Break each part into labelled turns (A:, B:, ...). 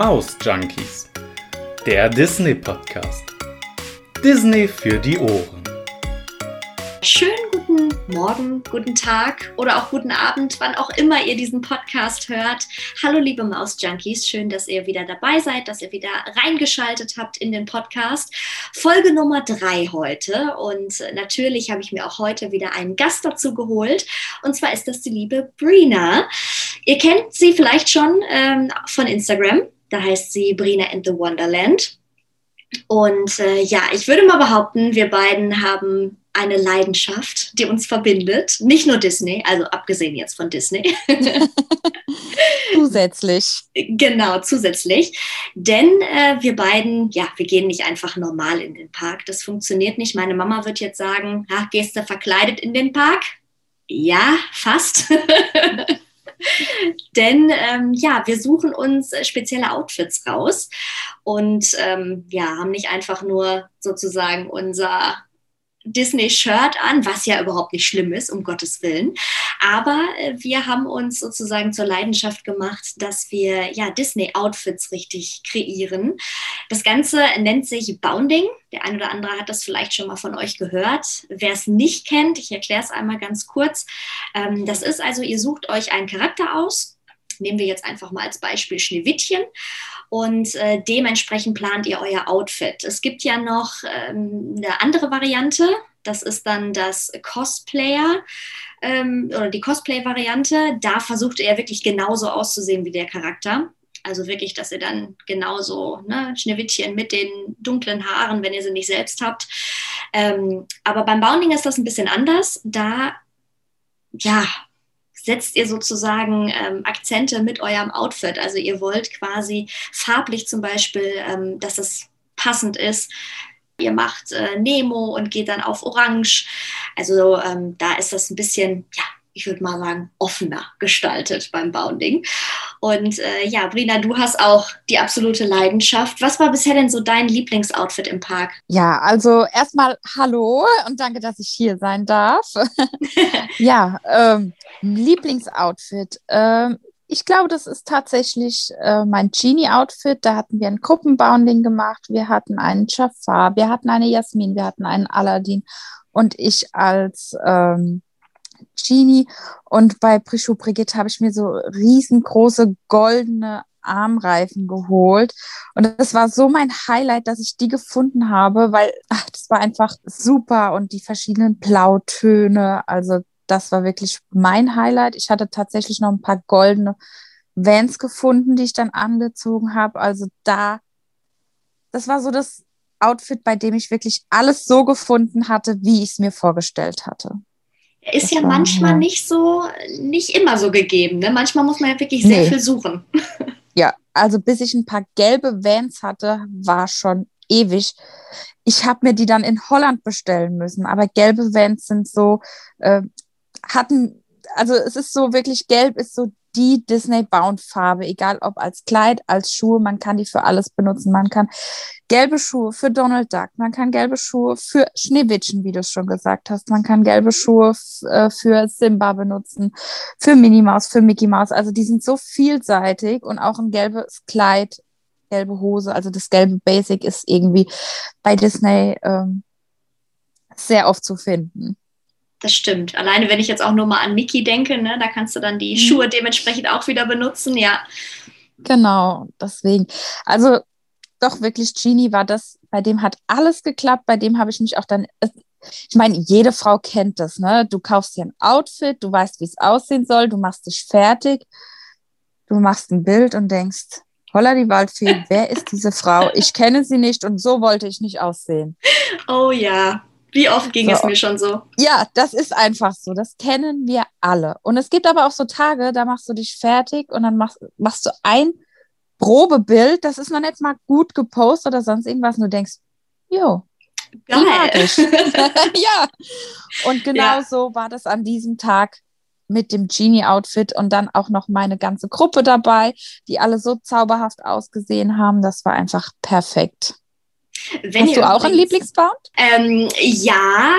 A: Maus Junkies, der Disney Podcast. Disney für die Ohren.
B: Schönen guten Morgen, guten Tag oder auch guten Abend, wann auch immer ihr diesen Podcast hört. Hallo liebe Maus Junkies, schön, dass ihr wieder dabei seid, dass ihr wieder reingeschaltet habt in den Podcast. Folge Nummer drei heute und natürlich habe ich mir auch heute wieder einen Gast dazu geholt und zwar ist das die liebe Brina. Ihr kennt sie vielleicht schon ähm, von Instagram, da heißt sie Brina in the Wonderland. Und äh, ja, ich würde mal behaupten, wir beiden haben eine Leidenschaft, die uns verbindet. Nicht nur Disney, also abgesehen jetzt von Disney.
C: zusätzlich.
B: Genau, zusätzlich. Denn äh, wir beiden, ja, wir gehen nicht einfach normal in den Park. Das funktioniert nicht. Meine Mama wird jetzt sagen, ach, gehst du verkleidet in den Park? Ja, fast. Denn ähm, ja, wir suchen uns äh, spezielle Outfits raus und ähm, ja, haben nicht einfach nur sozusagen unser Disney-Shirt an, was ja überhaupt nicht schlimm ist, um Gottes Willen. Aber äh, wir haben uns sozusagen zur Leidenschaft gemacht, dass wir ja Disney-Outfits richtig kreieren. Das Ganze nennt sich Bounding. Der eine oder andere hat das vielleicht schon mal von euch gehört. Wer es nicht kennt, ich erkläre es einmal ganz kurz. Ähm, das ist also, ihr sucht euch einen Charakter aus. Nehmen wir jetzt einfach mal als Beispiel Schneewittchen und äh, dementsprechend plant ihr euer Outfit. Es gibt ja noch ähm, eine andere Variante, das ist dann das Cosplayer ähm, oder die Cosplay-Variante. Da versucht ihr wirklich genauso auszusehen wie der Charakter. Also wirklich, dass ihr dann genauso ne, Schneewittchen mit den dunklen Haaren, wenn ihr sie nicht selbst habt. Ähm, aber beim Bounding ist das ein bisschen anders. Da ja, setzt ihr sozusagen ähm, Akzente mit eurem Outfit. Also ihr wollt quasi farblich zum Beispiel, ähm, dass es passend ist. Ihr macht äh, Nemo und geht dann auf Orange. Also ähm, da ist das ein bisschen, ja, ich würde mal sagen, offener gestaltet beim Bounding. Und äh, ja, Brina, du hast auch die absolute Leidenschaft. Was war bisher denn so dein Lieblingsoutfit im Park?
C: Ja, also erstmal hallo und danke, dass ich hier sein darf. ja, ähm, Lieblingsoutfit. Ähm, ich glaube, das ist tatsächlich äh, mein Genie-Outfit. Da hatten wir ein Gruppenbounding gemacht. Wir hatten einen Jafar, wir hatten eine Jasmin, wir hatten einen Aladdin und ich als ähm, Genie. Und bei Prishu Brigitte habe ich mir so riesengroße goldene Armreifen geholt. Und das war so mein Highlight, dass ich die gefunden habe, weil ach, das war einfach super und die verschiedenen Blautöne. Also das war wirklich mein Highlight. Ich hatte tatsächlich noch ein paar goldene Vans gefunden, die ich dann angezogen habe. Also da, das war so das Outfit, bei dem ich wirklich alles so gefunden hatte, wie ich es mir vorgestellt hatte.
B: Ist das ja war, manchmal ja. nicht so, nicht immer so gegeben. Ne? Manchmal muss man ja wirklich sehr nee. viel suchen.
C: Ja, also bis ich ein paar gelbe Vans hatte, war schon ewig. Ich habe mir die dann in Holland bestellen müssen, aber gelbe Vans sind so, äh, hatten, also es ist so wirklich, gelb ist so die Disney-Bound-Farbe, egal ob als Kleid, als Schuhe, man kann die für alles benutzen. Man kann gelbe Schuhe für Donald Duck, man kann gelbe Schuhe für Schneewittchen, wie du es schon gesagt hast, man kann gelbe Schuhe äh, für Simba benutzen, für Minnie Maus, für Mickey Mouse. Also die sind so vielseitig und auch ein gelbes Kleid, gelbe Hose, also das gelbe Basic ist irgendwie bei Disney ähm, sehr oft zu finden.
B: Das stimmt. Alleine, wenn ich jetzt auch nur mal an Mickey denke, ne, da kannst du dann die mhm. Schuhe dementsprechend auch wieder benutzen, ja.
C: Genau, deswegen. Also doch wirklich, Genie war das, bei dem hat alles geklappt, bei dem habe ich mich auch dann, ich meine, jede Frau kennt das, ne? Du kaufst dir ein Outfit, du weißt, wie es aussehen soll, du machst dich fertig, du machst ein Bild und denkst, holla die Waldfee, wer ist diese Frau? Ich kenne sie nicht und so wollte ich nicht aussehen.
B: Oh ja, wie oft ging so. es mir schon so?
C: Ja, das ist einfach so. Das kennen wir alle. Und es gibt aber auch so Tage, da machst du dich fertig und dann machst, machst du ein Probebild, das ist noch nicht mal gut gepostet oder sonst irgendwas. Und du denkst, jo,
B: geil.
C: ja. Und genau ja. so war das an diesem Tag mit dem Genie-Outfit und dann auch noch meine ganze Gruppe dabei, die alle so zauberhaft ausgesehen haben. Das war einfach perfekt. Wenn Hast du auch einen Lieblingsbound?
B: Ähm, ja,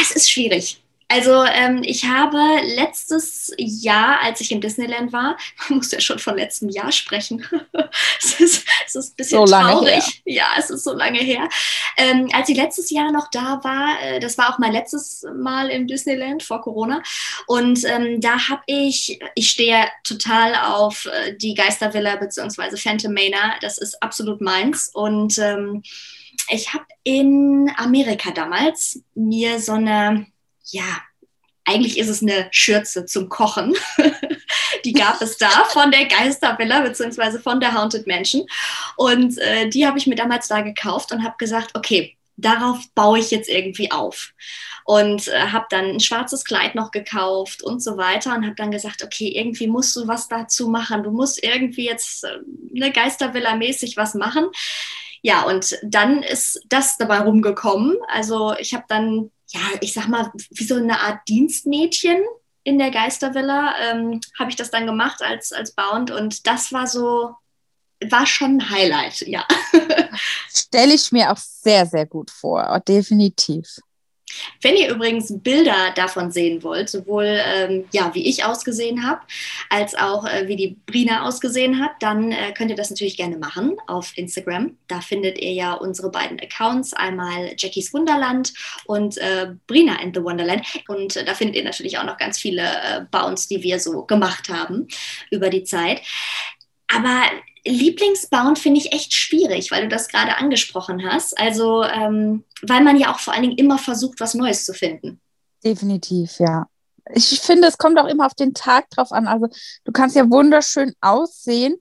B: es ist schwierig. Also ähm, ich habe letztes Jahr, als ich im Disneyland war, man muss ja schon von letztem Jahr sprechen. es, ist, es ist ein bisschen so traurig. Ja, es ist so lange her. Ähm, als ich letztes Jahr noch da war, äh, das war auch mein letztes Mal im Disneyland vor Corona. Und ähm, da habe ich, ich stehe total auf äh, die Geistervilla bzw. Phantom Manor. Das ist absolut meins. Und ähm, ich habe in Amerika damals mir so eine ja, eigentlich ist es eine Schürze zum Kochen. die gab es da von der Geistervilla beziehungsweise von der Haunted Mansion. Und äh, die habe ich mir damals da gekauft und habe gesagt, okay, darauf baue ich jetzt irgendwie auf. Und äh, habe dann ein schwarzes Kleid noch gekauft und so weiter und habe dann gesagt, okay, irgendwie musst du was dazu machen. Du musst irgendwie jetzt äh, eine Geistervilla mäßig was machen. Ja, und dann ist das dabei rumgekommen. Also ich habe dann ja, ich sag mal, wie so eine Art Dienstmädchen in der Geistervilla ähm, habe ich das dann gemacht als, als Bound und das war so, war schon ein Highlight, ja.
C: Stelle ich mir auch sehr, sehr gut vor, definitiv.
B: Wenn ihr übrigens Bilder davon sehen wollt, sowohl ähm, ja, wie ich ausgesehen habe, als auch äh, wie die Brina ausgesehen hat, dann äh, könnt ihr das natürlich gerne machen auf Instagram. Da findet ihr ja unsere beiden Accounts, einmal Jackies Wunderland und äh, Brina and the Wonderland. Und äh, da findet ihr natürlich auch noch ganz viele äh, Bounds, die wir so gemacht haben über die Zeit. Aber Lieblingsbound finde ich echt schwierig, weil du das gerade angesprochen hast. Also, ähm, weil man ja auch vor allen Dingen immer versucht, was Neues zu finden.
C: Definitiv, ja. Ich finde, es kommt auch immer auf den Tag drauf an. Also, du kannst ja wunderschön aussehen,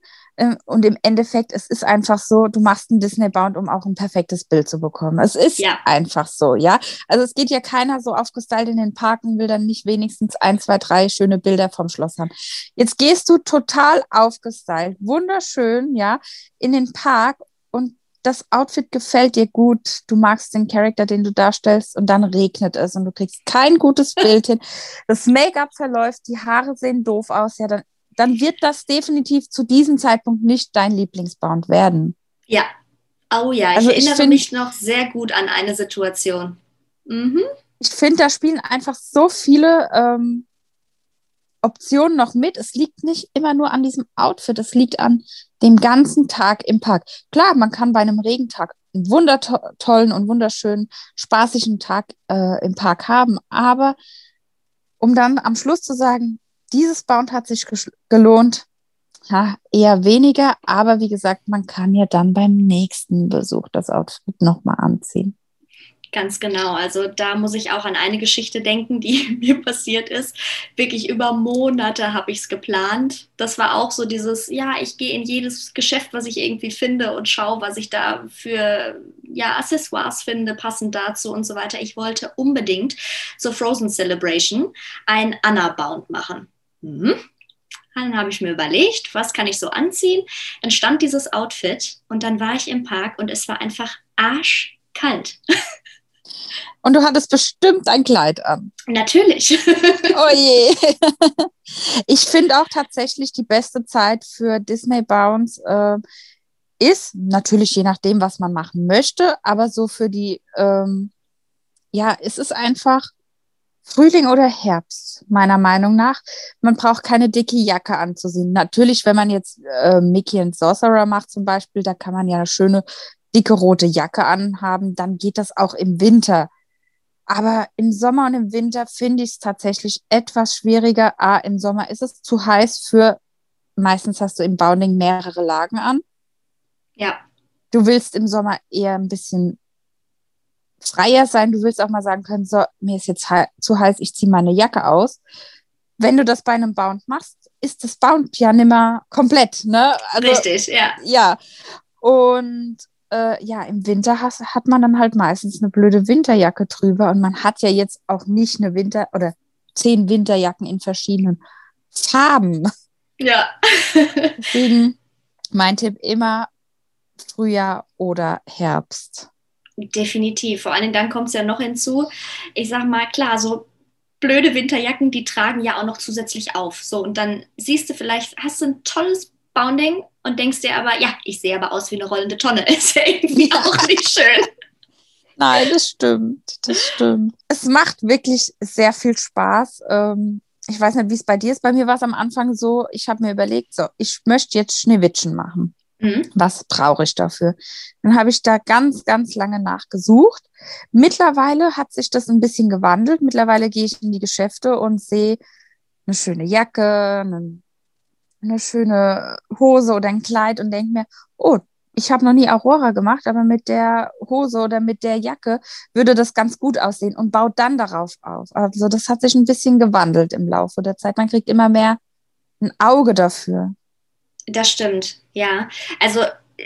C: und im Endeffekt, es ist einfach so, du machst einen Disney-Bound, um auch ein perfektes Bild zu bekommen. Es ist ja. einfach so, ja. Also es geht ja keiner so aufgestylt in den Park und will dann nicht wenigstens ein, zwei, drei schöne Bilder vom Schloss haben. Jetzt gehst du total aufgestylt, wunderschön, ja, in den Park und das Outfit gefällt dir gut, du magst den Charakter, den du darstellst und dann regnet es und du kriegst kein gutes Bild hin. Das Make-up verläuft, die Haare sehen doof aus, ja, dann dann wird das definitiv zu diesem Zeitpunkt nicht dein Lieblingsbound werden.
B: Ja. Oh ja, ich also erinnere ich find, mich noch sehr gut an eine Situation. Mhm.
C: Ich finde, da spielen einfach so viele ähm, Optionen noch mit. Es liegt nicht immer nur an diesem Outfit, es liegt an dem ganzen Tag im Park. Klar, man kann bei einem Regentag einen wundertollen und wunderschönen, spaßigen Tag äh, im Park haben, aber um dann am Schluss zu sagen, dieses Bound hat sich gelohnt. Ja, eher weniger, aber wie gesagt, man kann ja dann beim nächsten Besuch das Outfit nochmal anziehen.
B: Ganz genau. Also da muss ich auch an eine Geschichte denken, die mir passiert ist. Wirklich über Monate habe ich es geplant. Das war auch so dieses, ja, ich gehe in jedes Geschäft, was ich irgendwie finde und schaue, was ich da für ja, Accessoires finde, passend dazu und so weiter. Ich wollte unbedingt zur Frozen Celebration ein Anna-Bound machen. Mhm. Dann habe ich mir überlegt, was kann ich so anziehen? Dann stand dieses Outfit und dann war ich im Park und es war einfach arschkalt.
C: Und du hattest bestimmt ein Kleid an.
B: Natürlich.
C: Oh je. Ich finde auch tatsächlich die beste Zeit für Disney Bounce äh, ist natürlich je nachdem, was man machen möchte, aber so für die, ähm, ja, es ist einfach Frühling oder Herbst, meiner Meinung nach. Man braucht keine dicke Jacke anzusehen. Natürlich, wenn man jetzt äh, Mickey and Sorcerer macht zum Beispiel, da kann man ja eine schöne dicke rote Jacke anhaben. Dann geht das auch im Winter. Aber im Sommer und im Winter finde ich es tatsächlich etwas schwieriger. A, im Sommer ist es zu heiß für, meistens hast du im Bounding mehrere Lagen an.
B: Ja.
C: Du willst im Sommer eher ein bisschen freier sein. Du willst auch mal sagen können, so, mir ist jetzt zu heiß, ich ziehe meine Jacke aus. Wenn du das bei einem Bound machst, ist das Bound ja nicht mehr komplett, ne?
B: Also, Richtig, ja.
C: Ja. Und äh, ja, im Winter has, hat man dann halt meistens eine blöde Winterjacke drüber und man hat ja jetzt auch nicht eine Winter- oder zehn Winterjacken in verschiedenen Farben.
B: Ja.
C: Deswegen mein Tipp immer Frühjahr oder Herbst.
B: Definitiv. Vor allem dann kommt es ja noch hinzu, ich sag mal, klar, so blöde Winterjacken, die tragen ja auch noch zusätzlich auf. So, und dann siehst du vielleicht, hast du ein tolles Bounding und denkst dir aber, ja, ich sehe aber aus wie eine rollende Tonne. Ist ja irgendwie auch nicht schön.
C: Nein, das stimmt, das stimmt. Es macht wirklich sehr viel Spaß. Ähm, ich weiß nicht, wie es bei dir ist. Bei mir war es am Anfang so, ich habe mir überlegt, so, ich möchte jetzt Schneewittchen machen. Mhm. Was brauche ich dafür? Dann habe ich da ganz, ganz lange nachgesucht. Mittlerweile hat sich das ein bisschen gewandelt. Mittlerweile gehe ich in die Geschäfte und sehe eine schöne Jacke, eine, eine schöne Hose oder ein Kleid und denke mir, oh, ich habe noch nie Aurora gemacht, aber mit der Hose oder mit der Jacke würde das ganz gut aussehen und baut dann darauf auf. Also das hat sich ein bisschen gewandelt im Laufe der Zeit. Man kriegt immer mehr ein Auge dafür.
B: Das stimmt, ja. Also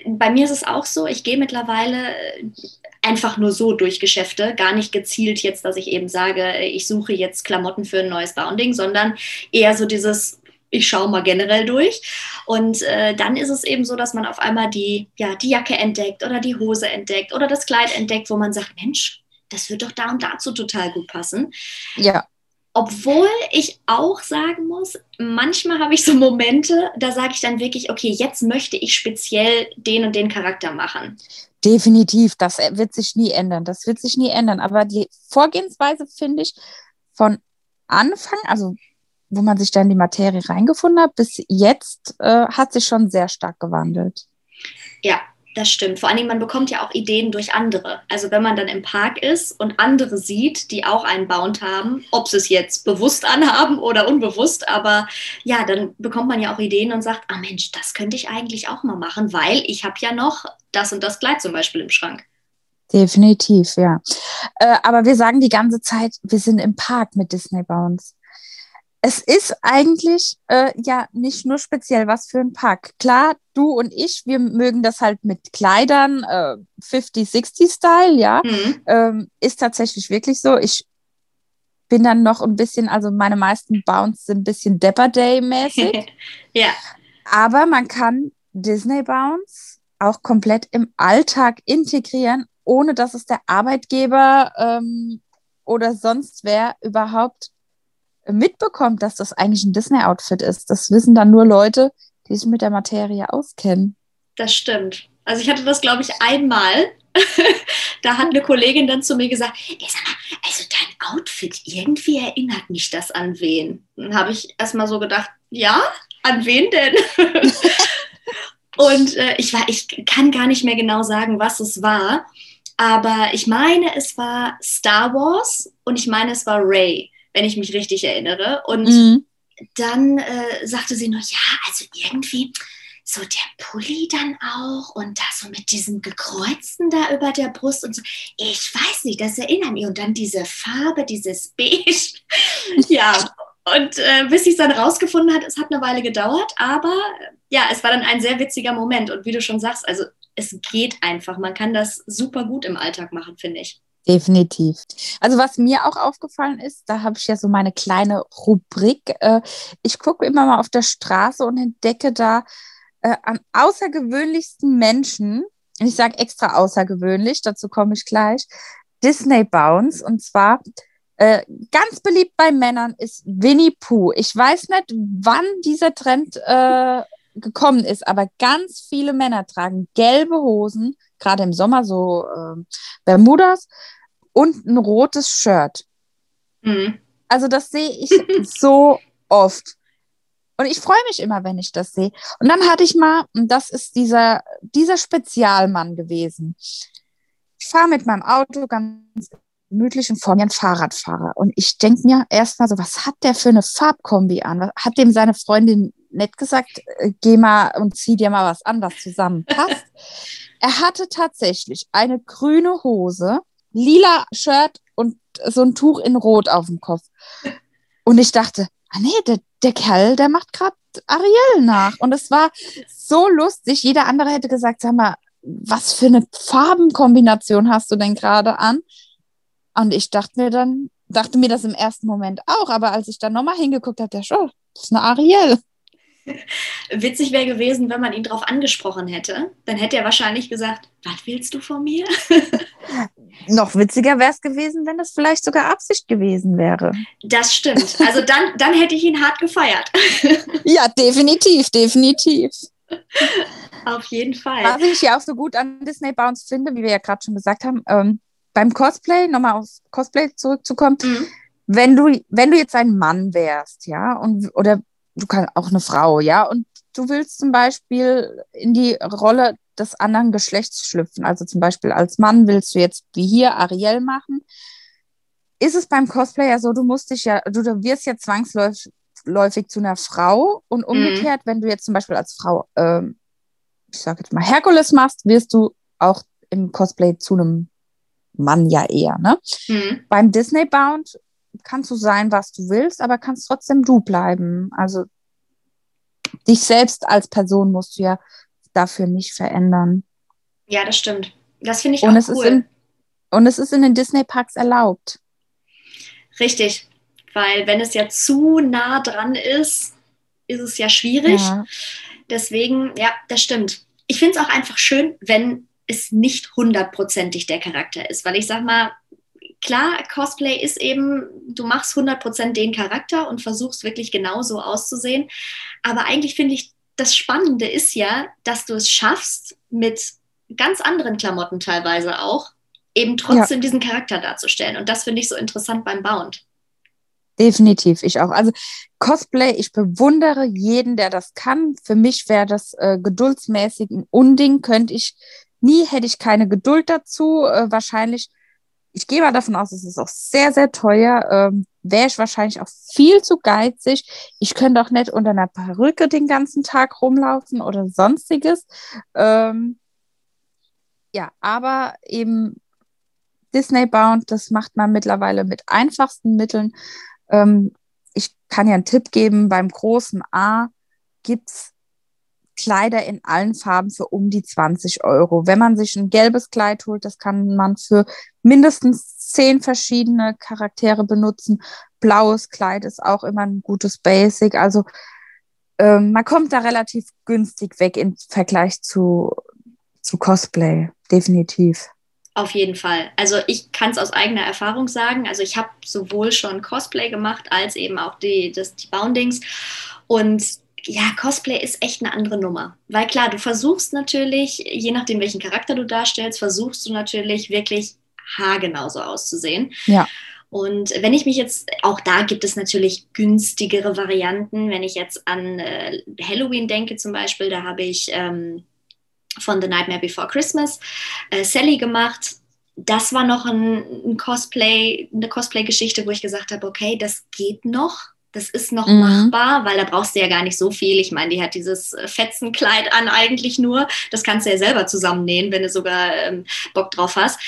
B: bei mir ist es auch so, ich gehe mittlerweile einfach nur so durch Geschäfte, gar nicht gezielt jetzt, dass ich eben sage, ich suche jetzt Klamotten für ein neues Bounding, sondern eher so dieses, ich schaue mal generell durch. Und äh, dann ist es eben so, dass man auf einmal die, ja, die Jacke entdeckt oder die Hose entdeckt oder das Kleid entdeckt, wo man sagt, Mensch, das wird doch da und dazu total gut passen.
C: Ja.
B: Obwohl ich auch sagen muss, manchmal habe ich so Momente, da sage ich dann wirklich, okay, jetzt möchte ich speziell den und den Charakter machen.
C: Definitiv, das wird sich nie ändern. Das wird sich nie ändern. Aber die Vorgehensweise finde ich von Anfang, also wo man sich da in die Materie reingefunden hat, bis jetzt äh, hat sich schon sehr stark gewandelt.
B: Ja, das stimmt. Vor allen Dingen, man bekommt ja auch Ideen durch andere. Also wenn man dann im Park ist und andere sieht, die auch einen Bound haben, ob sie es jetzt bewusst anhaben oder unbewusst, aber ja, dann bekommt man ja auch Ideen und sagt, ah Mensch, das könnte ich eigentlich auch mal machen, weil ich habe ja noch das und das Kleid zum Beispiel im Schrank.
C: Definitiv, ja. Äh, aber wir sagen die ganze Zeit, wir sind im Park mit Disney Bounds es ist eigentlich äh, ja nicht nur speziell was für ein Pack. Klar, du und ich, wir mögen das halt mit Kleidern, äh, 50-60-Style, ja. Mhm. Ähm, ist tatsächlich wirklich so. Ich bin dann noch ein bisschen, also meine meisten Bounce sind ein bisschen Dapper Day-mäßig.
B: ja.
C: Aber man kann Disney Bounce auch komplett im Alltag integrieren, ohne dass es der Arbeitgeber ähm, oder sonst wer überhaupt mitbekommt, dass das eigentlich ein Disney-Outfit ist. Das wissen dann nur Leute, die sich mit der Materie auskennen.
B: Das stimmt. Also ich hatte das, glaube ich, einmal. da hat eine Kollegin dann zu mir gesagt, ey, sag mal, also dein Outfit, irgendwie erinnert mich das an wen. Dann habe ich erstmal so gedacht, ja, an wen denn? Und äh, ich, war, ich kann gar nicht mehr genau sagen, was es war. Aber ich meine, es war Star Wars und ich meine, es war Ray wenn ich mich richtig erinnere. Und mhm. dann äh, sagte sie noch, ja, also irgendwie so der Pulli dann auch und da so mit diesem gekreuzten da über der Brust und so. Ich weiß nicht, das erinnert mich. Und dann diese Farbe, dieses Beige. ja, und äh, bis sie es dann rausgefunden hat, es hat eine Weile gedauert, aber ja, es war dann ein sehr witziger Moment. Und wie du schon sagst, also es geht einfach. Man kann das super gut im Alltag machen, finde ich.
C: Definitiv. Also was mir auch aufgefallen ist, da habe ich ja so meine kleine Rubrik. Äh, ich gucke immer mal auf der Straße und entdecke da äh, an außergewöhnlichsten Menschen, ich sage extra außergewöhnlich, dazu komme ich gleich, Disney Bounce. Und zwar äh, ganz beliebt bei Männern ist Winnie Pooh. Ich weiß nicht, wann dieser Trend äh, gekommen ist, aber ganz viele Männer tragen gelbe Hosen, gerade im Sommer so äh, Bermudas und ein rotes Shirt. Mhm. Also das sehe ich so oft. Und ich freue mich immer, wenn ich das sehe. Und dann hatte ich mal, und das ist dieser, dieser Spezialmann gewesen. Ich fahre mit meinem Auto ganz gemütlich und vor mir ein Fahrradfahrer. Und ich denke mir erstmal so, was hat der für eine Farbkombi an? Hat dem seine Freundin nett gesagt, äh, geh mal und zieh dir mal was an, was zusammenpasst? er hatte tatsächlich eine grüne Hose, lila Shirt und so ein Tuch in Rot auf dem Kopf. Und ich dachte, ah nee, der, der Kerl, der macht gerade Ariel nach. Und es war so lustig. Jeder andere hätte gesagt, sag mal, was für eine Farbenkombination hast du denn gerade an? Und ich dachte mir dann, dachte mir das im ersten Moment auch, aber als ich dann nochmal hingeguckt habe, der schon, das ist eine Ariel.
B: Witzig wäre gewesen, wenn man ihn darauf angesprochen hätte. Dann hätte er wahrscheinlich gesagt, was willst du von mir?
C: Noch witziger wäre es gewesen, wenn das vielleicht sogar Absicht gewesen wäre.
B: Das stimmt. Also dann, dann hätte ich ihn hart gefeiert.
C: ja, definitiv, definitiv.
B: Auf jeden Fall.
C: Was ich ja auch so gut an Disney Bounce finde, wie wir ja gerade schon gesagt haben, ähm, beim Cosplay, nochmal aufs Cosplay zurückzukommen, mhm. wenn du, wenn du jetzt ein Mann wärst, ja, und oder du kannst auch eine Frau, ja, und du willst zum Beispiel in die Rolle des anderen Geschlechts schlüpfen. Also zum Beispiel als Mann willst du jetzt wie hier Ariel machen. Ist es beim Cosplay ja so, du musst dich ja, du, du wirst ja zwangsläufig zu einer Frau und mhm. umgekehrt, mhm. wenn du jetzt zum Beispiel als Frau, ähm, ich sage jetzt mal Herkules machst, wirst du auch im Cosplay zu einem Mann ja eher. Ne? Mhm. Beim Disney Bound kannst du sein, was du willst, aber kannst trotzdem du bleiben. Also dich selbst als Person musst du ja dafür nicht verändern.
B: Ja, das stimmt. Das finde ich
C: und
B: auch
C: es cool. Ist in, und es ist in den Disney-Parks erlaubt.
B: Richtig, weil wenn es ja zu nah dran ist, ist es ja schwierig. Ja. Deswegen, ja, das stimmt. Ich finde es auch einfach schön, wenn es nicht hundertprozentig der Charakter ist, weil ich sag mal, klar, Cosplay ist eben, du machst 100% den Charakter und versuchst wirklich genauso auszusehen. Aber eigentlich finde ich, das Spannende ist ja, dass du es schaffst, mit ganz anderen Klamotten teilweise auch, eben trotzdem ja. diesen Charakter darzustellen. Und das finde ich so interessant beim Bound.
C: Definitiv, ich auch. Also Cosplay, ich bewundere jeden, der das kann. Für mich wäre das äh, geduldsmäßig ein Unding, könnte ich nie, hätte ich keine Geduld dazu. Äh, wahrscheinlich ich gehe mal davon aus, es ist auch sehr, sehr teuer. Ähm, Wäre ich wahrscheinlich auch viel zu geizig. Ich könnte auch nicht unter einer Perücke den ganzen Tag rumlaufen oder sonstiges. Ähm, ja, aber eben Disney Bound, das macht man mittlerweile mit einfachsten Mitteln. Ähm, ich kann ja einen Tipp geben, beim großen A gibt es Kleider in allen Farben für um die 20 Euro. Wenn man sich ein gelbes Kleid holt, das kann man für mindestens zehn verschiedene Charaktere benutzen. Blaues Kleid ist auch immer ein gutes Basic. Also ähm, man kommt da relativ günstig weg im Vergleich zu, zu Cosplay, definitiv.
B: Auf jeden Fall. Also ich kann es aus eigener Erfahrung sagen. Also ich habe sowohl schon Cosplay gemacht als eben auch die, das, die Boundings. Und ja, Cosplay ist echt eine andere Nummer. Weil klar, du versuchst natürlich, je nachdem, welchen Charakter du darstellst, versuchst du natürlich wirklich haargenau so auszusehen.
C: Ja.
B: Und wenn ich mich jetzt, auch da gibt es natürlich günstigere Varianten. Wenn ich jetzt an äh, Halloween denke zum Beispiel, da habe ich ähm, von The Nightmare Before Christmas äh, Sally gemacht. Das war noch ein, ein Cosplay, eine Cosplay-Geschichte, wo ich gesagt habe, okay, das geht noch das ist noch mhm. machbar, weil da brauchst du ja gar nicht so viel. Ich meine, die hat dieses äh, Fetzenkleid an eigentlich nur. Das kannst du ja selber zusammennähen, wenn du sogar ähm, Bock drauf hast.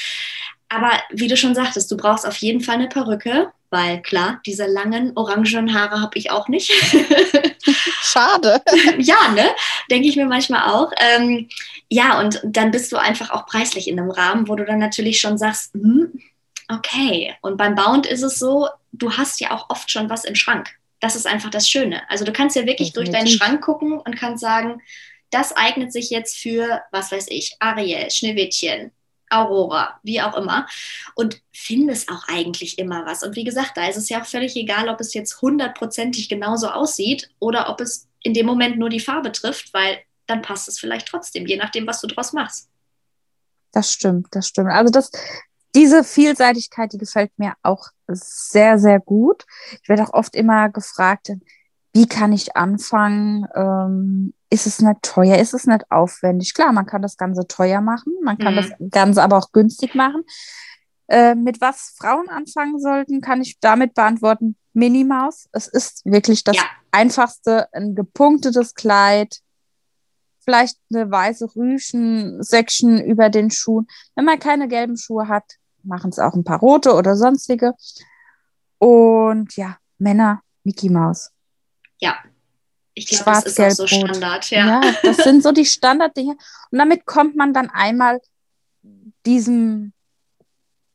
B: Aber wie du schon sagtest, du brauchst auf jeden Fall eine Perücke, weil klar, diese langen orangen Haare habe ich auch nicht.
C: Schade.
B: ja, ne? Denke ich mir manchmal auch. Ähm, ja, und dann bist du einfach auch preislich in einem Rahmen, wo du dann natürlich schon sagst, hm, okay. Und beim Bound ist es so, du hast ja auch oft schon was im Schrank. Das ist einfach das Schöne. Also du kannst ja wirklich Definitiv. durch deinen Schrank gucken und kannst sagen, das eignet sich jetzt für, was weiß ich, Ariel, Schneewittchen, Aurora, wie auch immer. Und findest auch eigentlich immer was. Und wie gesagt, da ist es ja auch völlig egal, ob es jetzt hundertprozentig genauso aussieht oder ob es in dem Moment nur die Farbe trifft, weil dann passt es vielleicht trotzdem, je nachdem, was du draus machst.
C: Das stimmt, das stimmt. Also das, diese Vielseitigkeit, die gefällt mir auch sehr, sehr gut. Ich werde auch oft immer gefragt, wie kann ich anfangen? Ähm, ist es nicht teuer? Ist es nicht aufwendig? Klar, man kann das Ganze teuer machen, man kann mhm. das Ganze aber auch günstig machen. Äh, mit was Frauen anfangen sollten, kann ich damit beantworten, Minimaus. Es ist wirklich das ja. einfachste, ein gepunktetes Kleid, vielleicht eine weiße Rüschen-Section über den Schuhen. Wenn man keine gelben Schuhe hat, machen es auch ein paar rote oder sonstige. Und ja, Männer, Mickey Maus.
B: Ja, ich glaube, das ist auch so Standard. Ja.
C: ja, das sind so die Standarddinge. Und damit kommt man dann einmal diesem,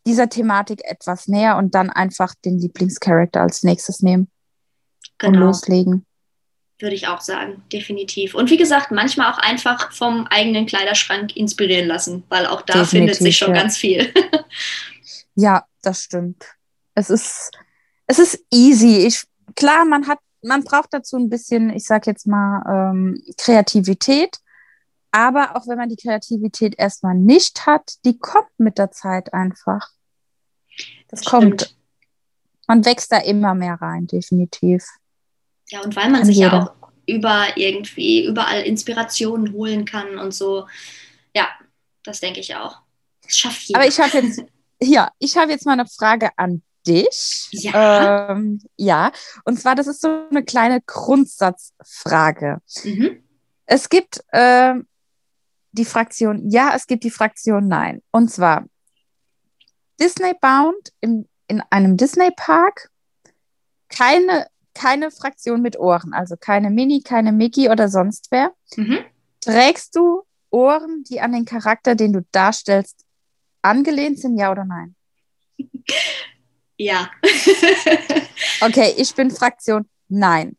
C: dieser Thematik etwas näher und dann einfach den Lieblingscharakter als nächstes nehmen genau. und loslegen.
B: Würde ich auch sagen, definitiv. Und wie gesagt, manchmal auch einfach vom eigenen Kleiderschrank inspirieren lassen, weil auch da definitiv, findet sich schon ja. ganz viel.
C: ja, das stimmt. Es ist, es ist easy. Ich, klar, man hat, man braucht dazu ein bisschen, ich sag jetzt mal, ähm, Kreativität. Aber auch wenn man die Kreativität erstmal nicht hat, die kommt mit der Zeit einfach. Das, das kommt. Stimmt. Man wächst da immer mehr rein, definitiv.
B: Ja, und weil man sich jeder. ja auch über irgendwie überall Inspirationen holen kann und so. Ja, das denke ich auch. Das schafft jeder.
C: Aber ich habe jetzt, ja, ich habe jetzt mal eine Frage an dich.
B: Ja.
C: Ähm, ja, und zwar, das ist so eine kleine Grundsatzfrage. Mhm. Es gibt äh, die Fraktion Ja, es gibt die Fraktion Nein. Und zwar Disney Bound in, in einem Disney Park, keine, keine Fraktion mit Ohren, also keine Mini, keine Mickey oder sonst wer. Mhm. Trägst du Ohren, die an den Charakter, den du darstellst, angelehnt sind, ja oder nein?
B: Ja.
C: okay, ich bin Fraktion Nein.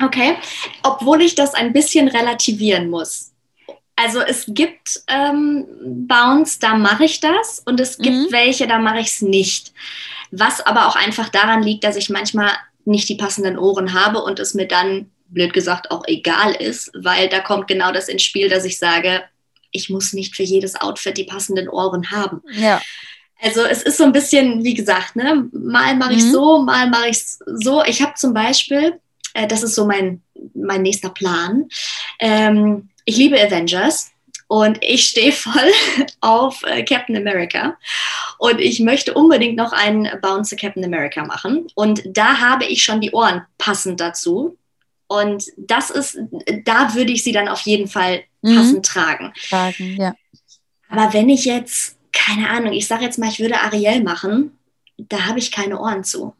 B: Okay, obwohl ich das ein bisschen relativieren muss. Also es gibt ähm, Bounce, da mache ich das und es gibt mhm. welche, da mache ich es nicht. Was aber auch einfach daran liegt, dass ich manchmal nicht die passenden Ohren habe und es mir dann, blöd gesagt, auch egal ist, weil da kommt genau das ins Spiel, dass ich sage, ich muss nicht für jedes Outfit die passenden Ohren haben.
C: Ja.
B: Also es ist so ein bisschen, wie gesagt, ne, mal mache ich mhm. so, mal mache ich so. Ich habe zum Beispiel, äh, das ist so mein, mein nächster Plan, ähm, ich liebe Avengers und ich stehe voll auf äh, Captain America und ich möchte unbedingt noch einen Bounce Captain America machen und da habe ich schon die Ohren passend dazu. Und das ist, da würde ich sie dann auf jeden Fall mhm. passend mhm. tragen.
C: Tragen, ja.
B: Aber wenn ich jetzt keine Ahnung, ich sage jetzt mal, ich würde Ariel machen, da habe ich keine Ohren zu.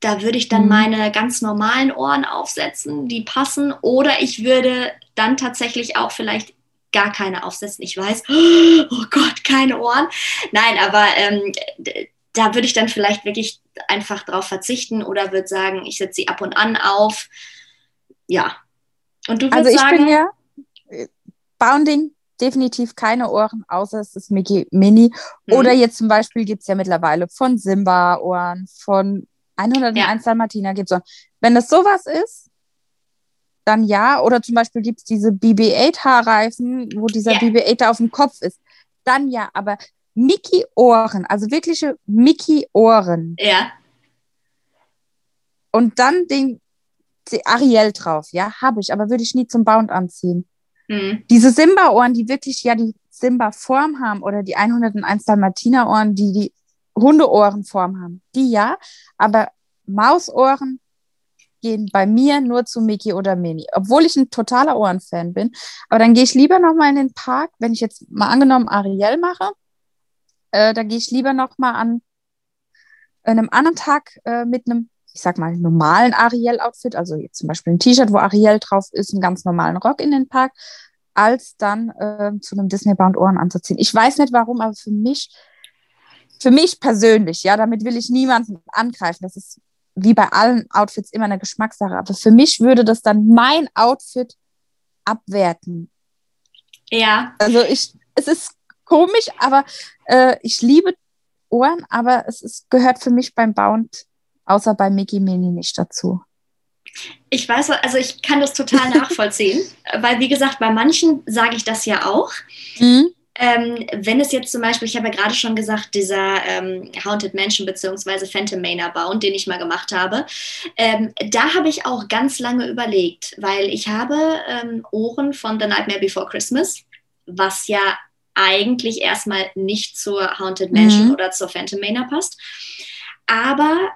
B: Da würde ich dann mhm. meine ganz normalen Ohren aufsetzen, die passen, oder ich würde dann tatsächlich auch vielleicht gar keine aufsetzen. Ich weiß, oh Gott, keine Ohren. Nein, aber ähm, da würde ich dann vielleicht wirklich einfach drauf verzichten oder würde sagen, ich setze sie ab und an auf. Ja.
C: Und du würdest also ich sagen, bin ja äh, Bounding definitiv keine Ohren, außer es ist Mickey Mini. Mhm. Oder jetzt zum Beispiel gibt es ja mittlerweile von Simba Ohren, von 101 ja. Martina gibt es Ohren. Wenn das sowas ist, dann ja. Oder zum Beispiel gibt es diese BB-8-Haarreifen, wo dieser ja. BB-8 da auf dem Kopf ist. Dann ja, aber Mickey-Ohren, also wirkliche Mickey-Ohren.
B: Ja.
C: Und dann den, den Ariel drauf, ja, habe ich, aber würde ich nie zum Bound anziehen. Mhm. Diese Simba-Ohren, die wirklich ja die Simba-Form haben oder die 101 Dalmatiner-Ohren, die die Hundeohrenform haben, die ja, aber Mausohren gehen bei mir nur zu Mickey oder Minnie, obwohl ich ein totaler Ohrenfan bin. Aber dann gehe ich lieber noch mal in den Park, wenn ich jetzt mal angenommen Ariel mache, äh, da gehe ich lieber noch mal an einem anderen Tag äh, mit einem ich sag mal, normalen Ariel-Outfit, also jetzt zum Beispiel ein T-Shirt, wo Ariel drauf ist, einen ganz normalen Rock in den Park, als dann äh, zu einem Disney-Bound Ohren anzuziehen. Ich weiß nicht warum, aber für mich, für mich persönlich, ja, damit will ich niemanden angreifen. Das ist wie bei allen Outfits immer eine Geschmackssache. Aber für mich würde das dann mein Outfit abwerten.
B: Ja.
C: Also ich, es ist komisch, aber äh, ich liebe Ohren, aber es ist, gehört für mich beim Bound außer bei Mickey Mini nicht dazu.
B: Ich weiß, also ich kann das total nachvollziehen, weil wie gesagt, bei manchen sage ich das ja auch. Mhm. Ähm, wenn es jetzt zum Beispiel, ich habe ja gerade schon gesagt, dieser ähm, Haunted Mansion bzw. Phantom Manor Bound, den ich mal gemacht habe, ähm, da habe ich auch ganz lange überlegt, weil ich habe ähm, Ohren von The Nightmare Before Christmas, was ja eigentlich erstmal nicht zur Haunted Mansion mhm. oder zur Phantom Manor passt. Aber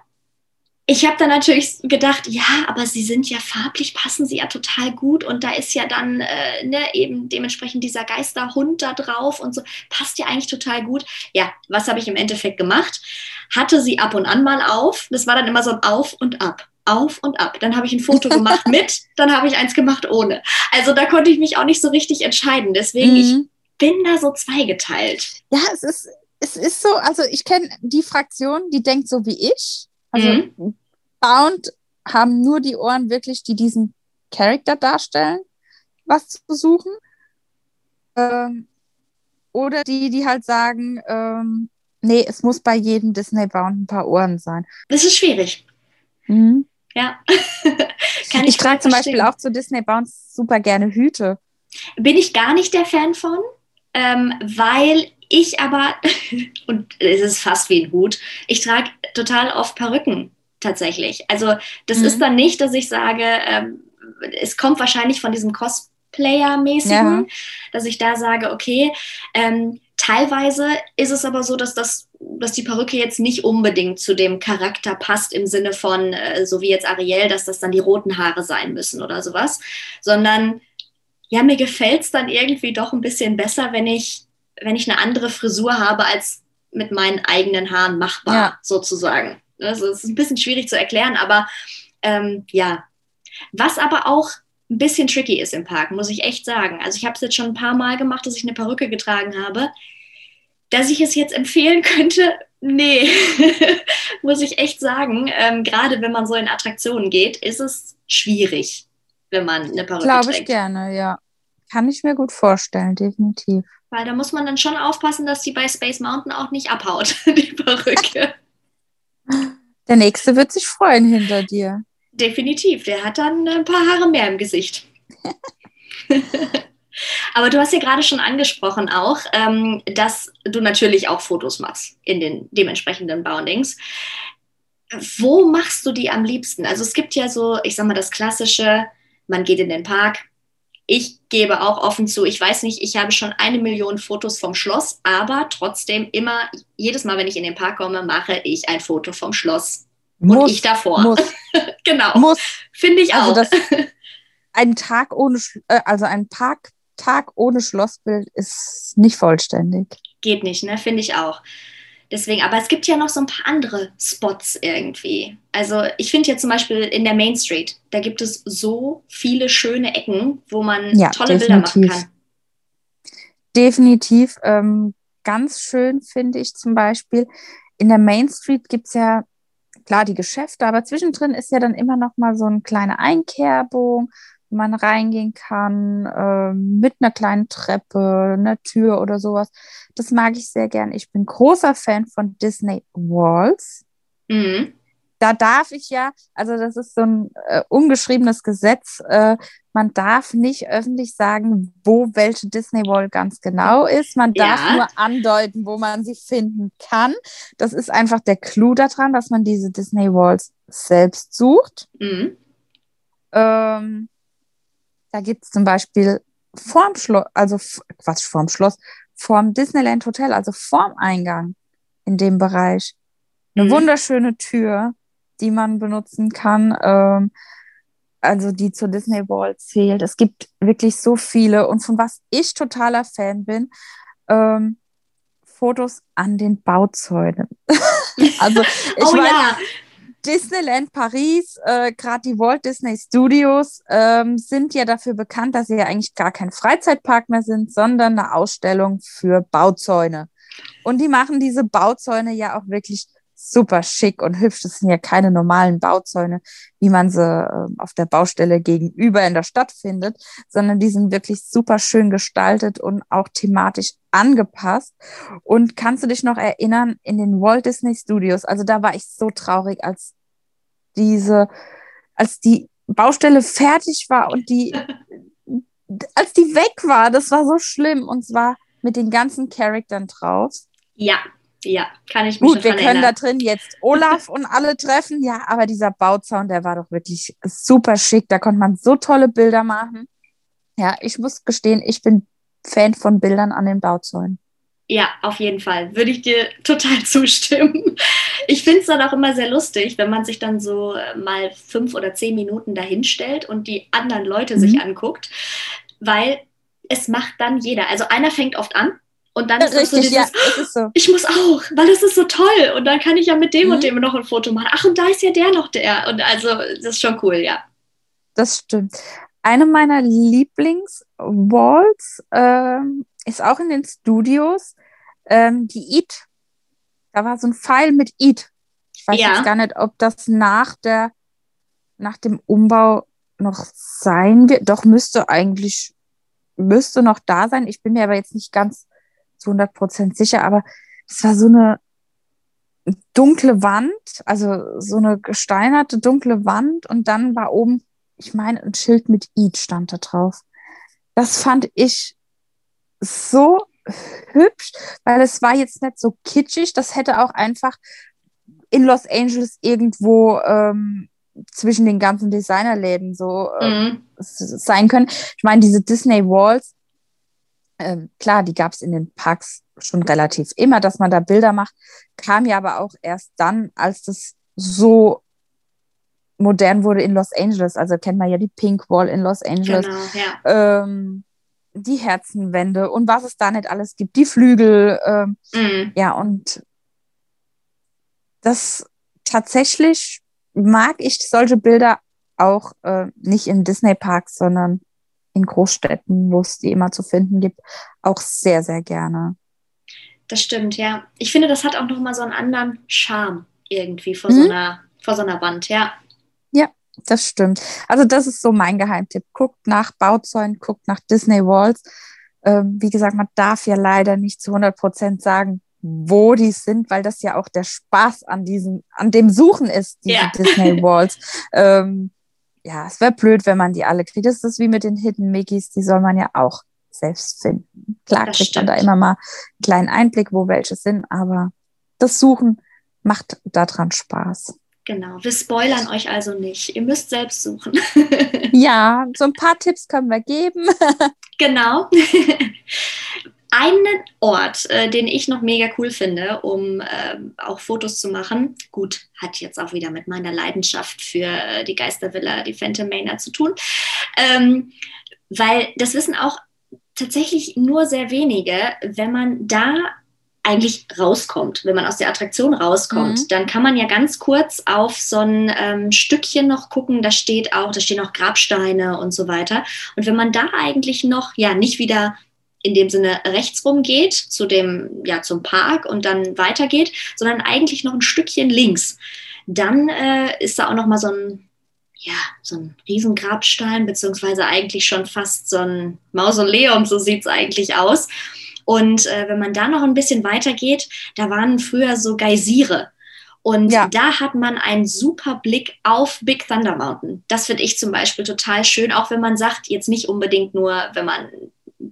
B: ich habe dann natürlich gedacht, ja, aber sie sind ja farblich, passen sie ja total gut und da ist ja dann äh, ne, eben dementsprechend dieser Geisterhund da drauf und so, passt ja eigentlich total gut. Ja, was habe ich im Endeffekt gemacht? Hatte sie ab und an mal auf, das war dann immer so ein Auf und Ab. Auf und ab. Dann habe ich ein Foto gemacht mit, dann habe ich eins gemacht ohne. Also da konnte ich mich auch nicht so richtig entscheiden. Deswegen, mhm. ich bin da so zweigeteilt.
C: Ja, es ist, es ist so, also ich kenne die Fraktion, die denkt so wie ich also mhm. Bound haben nur die Ohren wirklich, die diesen Charakter darstellen, was zu suchen. Ähm, oder die, die halt sagen, ähm, nee, es muss bei jedem Disney Bound ein paar Ohren sein.
B: Das ist schwierig.
C: Mhm.
B: Ja.
C: ich, ich trage zum Beispiel auch zu Disney Bounds super gerne Hüte.
B: Bin ich gar nicht der Fan von, ähm, weil Ich aber, und es ist fast wie ein Hut, ich trage total oft Perücken tatsächlich. Also das mhm. ist dann nicht, dass ich sage, ähm, es kommt wahrscheinlich von diesem Cosplayer-mäßigen, ja. dass ich da sage, okay, ähm, teilweise ist es aber so, dass das dass die Perücke jetzt nicht unbedingt zu dem Charakter passt im Sinne von, äh, so wie jetzt Ariel, dass das dann die roten Haare sein müssen oder sowas, sondern ja, mir gefällt es dann irgendwie doch ein bisschen besser, wenn ich, wenn ich eine andere Frisur habe als mit meinen eigenen Haaren machbar, ja. sozusagen. Also es ist ein bisschen schwierig zu erklären, aber ähm, ja. Was aber auch ein bisschen tricky ist im Park, muss ich echt sagen. Also ich habe es jetzt schon ein paar Mal gemacht, dass ich eine Perücke getragen habe. Dass ich es jetzt empfehlen könnte, nee, muss ich echt sagen. Ähm, Gerade wenn man so in Attraktionen geht, ist es schwierig, wenn man eine Perücke
C: Glaube ich gerne, ja. Kann ich mir gut vorstellen, definitiv.
B: Weil da muss man dann schon aufpassen, dass die bei Space Mountain auch nicht abhaut, die Perücke.
C: Der nächste wird sich freuen hinter dir.
B: Definitiv, der hat dann ein paar Haare mehr im Gesicht. Aber du hast ja gerade schon angesprochen auch, ähm, dass du natürlich auch Fotos machst in den dementsprechenden Boundings. Wo machst du die am liebsten? Also es gibt ja so, ich sag mal, das klassische, man geht in den Park. Ich gebe auch offen zu, ich weiß nicht, ich habe schon eine Million Fotos vom Schloss, aber trotzdem immer, jedes Mal, wenn ich in den Park komme, mache ich ein Foto vom Schloss. Muss, und ich davor.
C: Muss.
B: genau.
C: Muss.
B: Finde ich also auch. Das,
C: ein Tag ohne, äh, also ein Parktag ohne Schlossbild ist nicht vollständig.
B: Geht nicht, ne? Finde ich auch. Deswegen, aber es gibt ja noch so ein paar andere Spots irgendwie. Also ich finde ja zum Beispiel in der Main Street, da gibt es so viele schöne Ecken, wo man ja, tolle definitiv. Bilder machen kann.
C: Definitiv. Ähm, ganz schön finde ich zum Beispiel, in der Main Street gibt es ja klar die Geschäfte, aber zwischendrin ist ja dann immer noch mal so eine kleine Einkerbung, man reingehen kann, äh, mit einer kleinen Treppe, einer Tür oder sowas. Das mag ich sehr gern. Ich bin großer Fan von Disney Walls. Mhm da darf ich ja, also das ist so ein äh, ungeschriebenes Gesetz, äh, man darf nicht öffentlich sagen, wo welche Disney Wall ganz genau ist. Man darf ja. nur andeuten, wo man sie finden kann. Das ist einfach der Clou daran, dass man diese Disney Walls selbst sucht. Mhm. Ähm, da gibt es zum Beispiel vorm Schloss, also Quatsch, vorm Schloss, vorm Disneyland Hotel, also vorm Eingang in dem Bereich. Eine mhm. wunderschöne Tür die man benutzen kann. Ähm, also die zur Disney Wall zählt. Es gibt wirklich so viele. Und von was ich totaler Fan bin, ähm, Fotos an den Bauzäunen. also ich oh, meine, ja. Disneyland Paris, äh, gerade die Walt Disney Studios, ähm, sind ja dafür bekannt, dass sie ja eigentlich gar kein Freizeitpark mehr sind, sondern eine Ausstellung für Bauzäune. Und die machen diese Bauzäune ja auch wirklich super schick und hübsch. Das sind ja keine normalen Bauzäune, wie man sie äh, auf der Baustelle gegenüber in der Stadt findet, sondern die sind wirklich super schön gestaltet und auch thematisch angepasst. Und kannst du dich noch erinnern, in den Walt Disney Studios, also da war ich so traurig, als diese, als die Baustelle fertig war und die, als die weg war, das war so schlimm und zwar mit den ganzen Charaktern drauf.
B: Ja, ja, kann ich mich
C: Gut, wir können erinnern. da drin jetzt Olaf und alle treffen, ja, aber dieser Bauzaun, der war doch wirklich super schick. Da konnte man so tolle Bilder machen. Ja, ich muss gestehen, ich bin Fan von Bildern an den Bauzäunen.
B: Ja, auf jeden Fall. Würde ich dir total zustimmen. Ich finde es dann auch immer sehr lustig, wenn man sich dann so äh, mal fünf oder zehn Minuten dahinstellt und die anderen Leute mhm. sich anguckt, weil es macht dann jeder. Also einer fängt oft an und dann ist, Richtig, so dieses, ja, so. ich muss auch, weil das ist so toll. Und dann kann ich ja mit dem mhm. und dem noch ein Foto machen. Ach, und da ist ja der noch der. Und also, das ist schon cool, ja.
C: Das stimmt. Eine meiner Lieblingswalls ähm, ist auch in den Studios ähm, die Eat. Da war so ein Pfeil mit Eat. Ich weiß ja. jetzt gar nicht, ob das nach der, nach dem Umbau noch sein wird. Doch müsste eigentlich, müsste noch da sein. Ich bin mir aber jetzt nicht ganz zu 100 Prozent sicher, aber es war so eine dunkle Wand, also so eine gesteinerte dunkle Wand und dann war oben, ich meine, ein Schild mit Eid stand da drauf. Das fand ich so hübsch, weil es war jetzt nicht so kitschig. Das hätte auch einfach in Los Angeles irgendwo ähm, zwischen den ganzen Designerläden so äh, mhm. sein können. Ich meine, diese Disney Walls, äh, klar, die gab es in den Parks schon relativ immer, dass man da Bilder macht, kam ja aber auch erst dann, als das so modern wurde in Los Angeles. Also kennt man ja die Pink Wall in Los Angeles. Genau, ja. ähm, die Herzenwände und was es da nicht alles gibt, die Flügel. Ähm, mhm. Ja, und das tatsächlich mag ich solche Bilder auch äh, nicht im Disney-Park, sondern in Großstädten, wo es die immer zu finden gibt, auch sehr, sehr gerne.
B: Das stimmt, ja. Ich finde, das hat auch nochmal so einen anderen Charme irgendwie vor, mhm. so einer, vor so einer Wand, ja.
C: Ja, das stimmt. Also das ist so mein Geheimtipp. Guckt nach Bauzäunen, guckt nach Disney Walls. Ähm, wie gesagt, man darf ja leider nicht zu 100 Prozent sagen, wo die sind, weil das ja auch der Spaß an diesem, an dem Suchen ist, diese ja. Disney Walls. ähm, ja, es wäre blöd, wenn man die alle kriegt. Das ist wie mit den Hidden Mickeys, die soll man ja auch selbst finden. Klar das kriegt stimmt. man da immer mal einen kleinen Einblick, wo welche sind, aber das Suchen macht daran Spaß.
B: Genau, wir spoilern euch also nicht. Ihr müsst selbst suchen.
C: ja, so ein paar Tipps können wir geben.
B: genau einen Ort, äh, den ich noch mega cool finde, um äh, auch Fotos zu machen. Gut, hat jetzt auch wieder mit meiner Leidenschaft für äh, die Geistervilla, die Phantom Manor zu tun. Ähm, weil das wissen auch tatsächlich nur sehr wenige, wenn man da eigentlich rauskommt, wenn man aus der Attraktion rauskommt, mhm. dann kann man ja ganz kurz auf so ein ähm, Stückchen noch gucken, da steht auch, da stehen auch Grabsteine und so weiter. Und wenn man da eigentlich noch, ja, nicht wieder in dem Sinne rechts rum geht, zu dem, ja, zum Park und dann weitergeht, sondern eigentlich noch ein Stückchen links. Dann äh, ist da auch noch mal so ein, ja, so ein Riesengrabstein, beziehungsweise eigentlich schon fast so ein Mausoleum, so sieht es eigentlich aus. Und äh, wenn man da noch ein bisschen weiter geht, da waren früher so Geysire. Und ja. da hat man einen super Blick auf Big Thunder Mountain. Das finde ich zum Beispiel total schön, auch wenn man sagt, jetzt nicht unbedingt nur, wenn man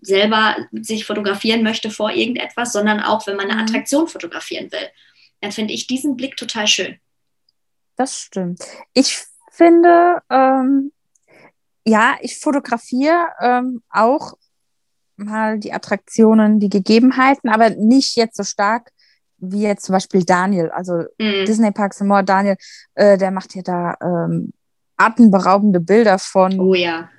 B: selber sich fotografieren möchte vor irgendetwas, sondern auch, wenn man eine mhm. Attraktion fotografieren will. Dann finde ich diesen Blick total schön.
C: Das stimmt. Ich finde, ähm, ja, ich fotografiere ähm, auch mal die Attraktionen, die Gegebenheiten, aber nicht jetzt so stark wie jetzt zum Beispiel Daniel, also mm. Disney Parks and More, Daniel, äh, der macht hier da ähm, atemberaubende Bilder von
B: oh, ja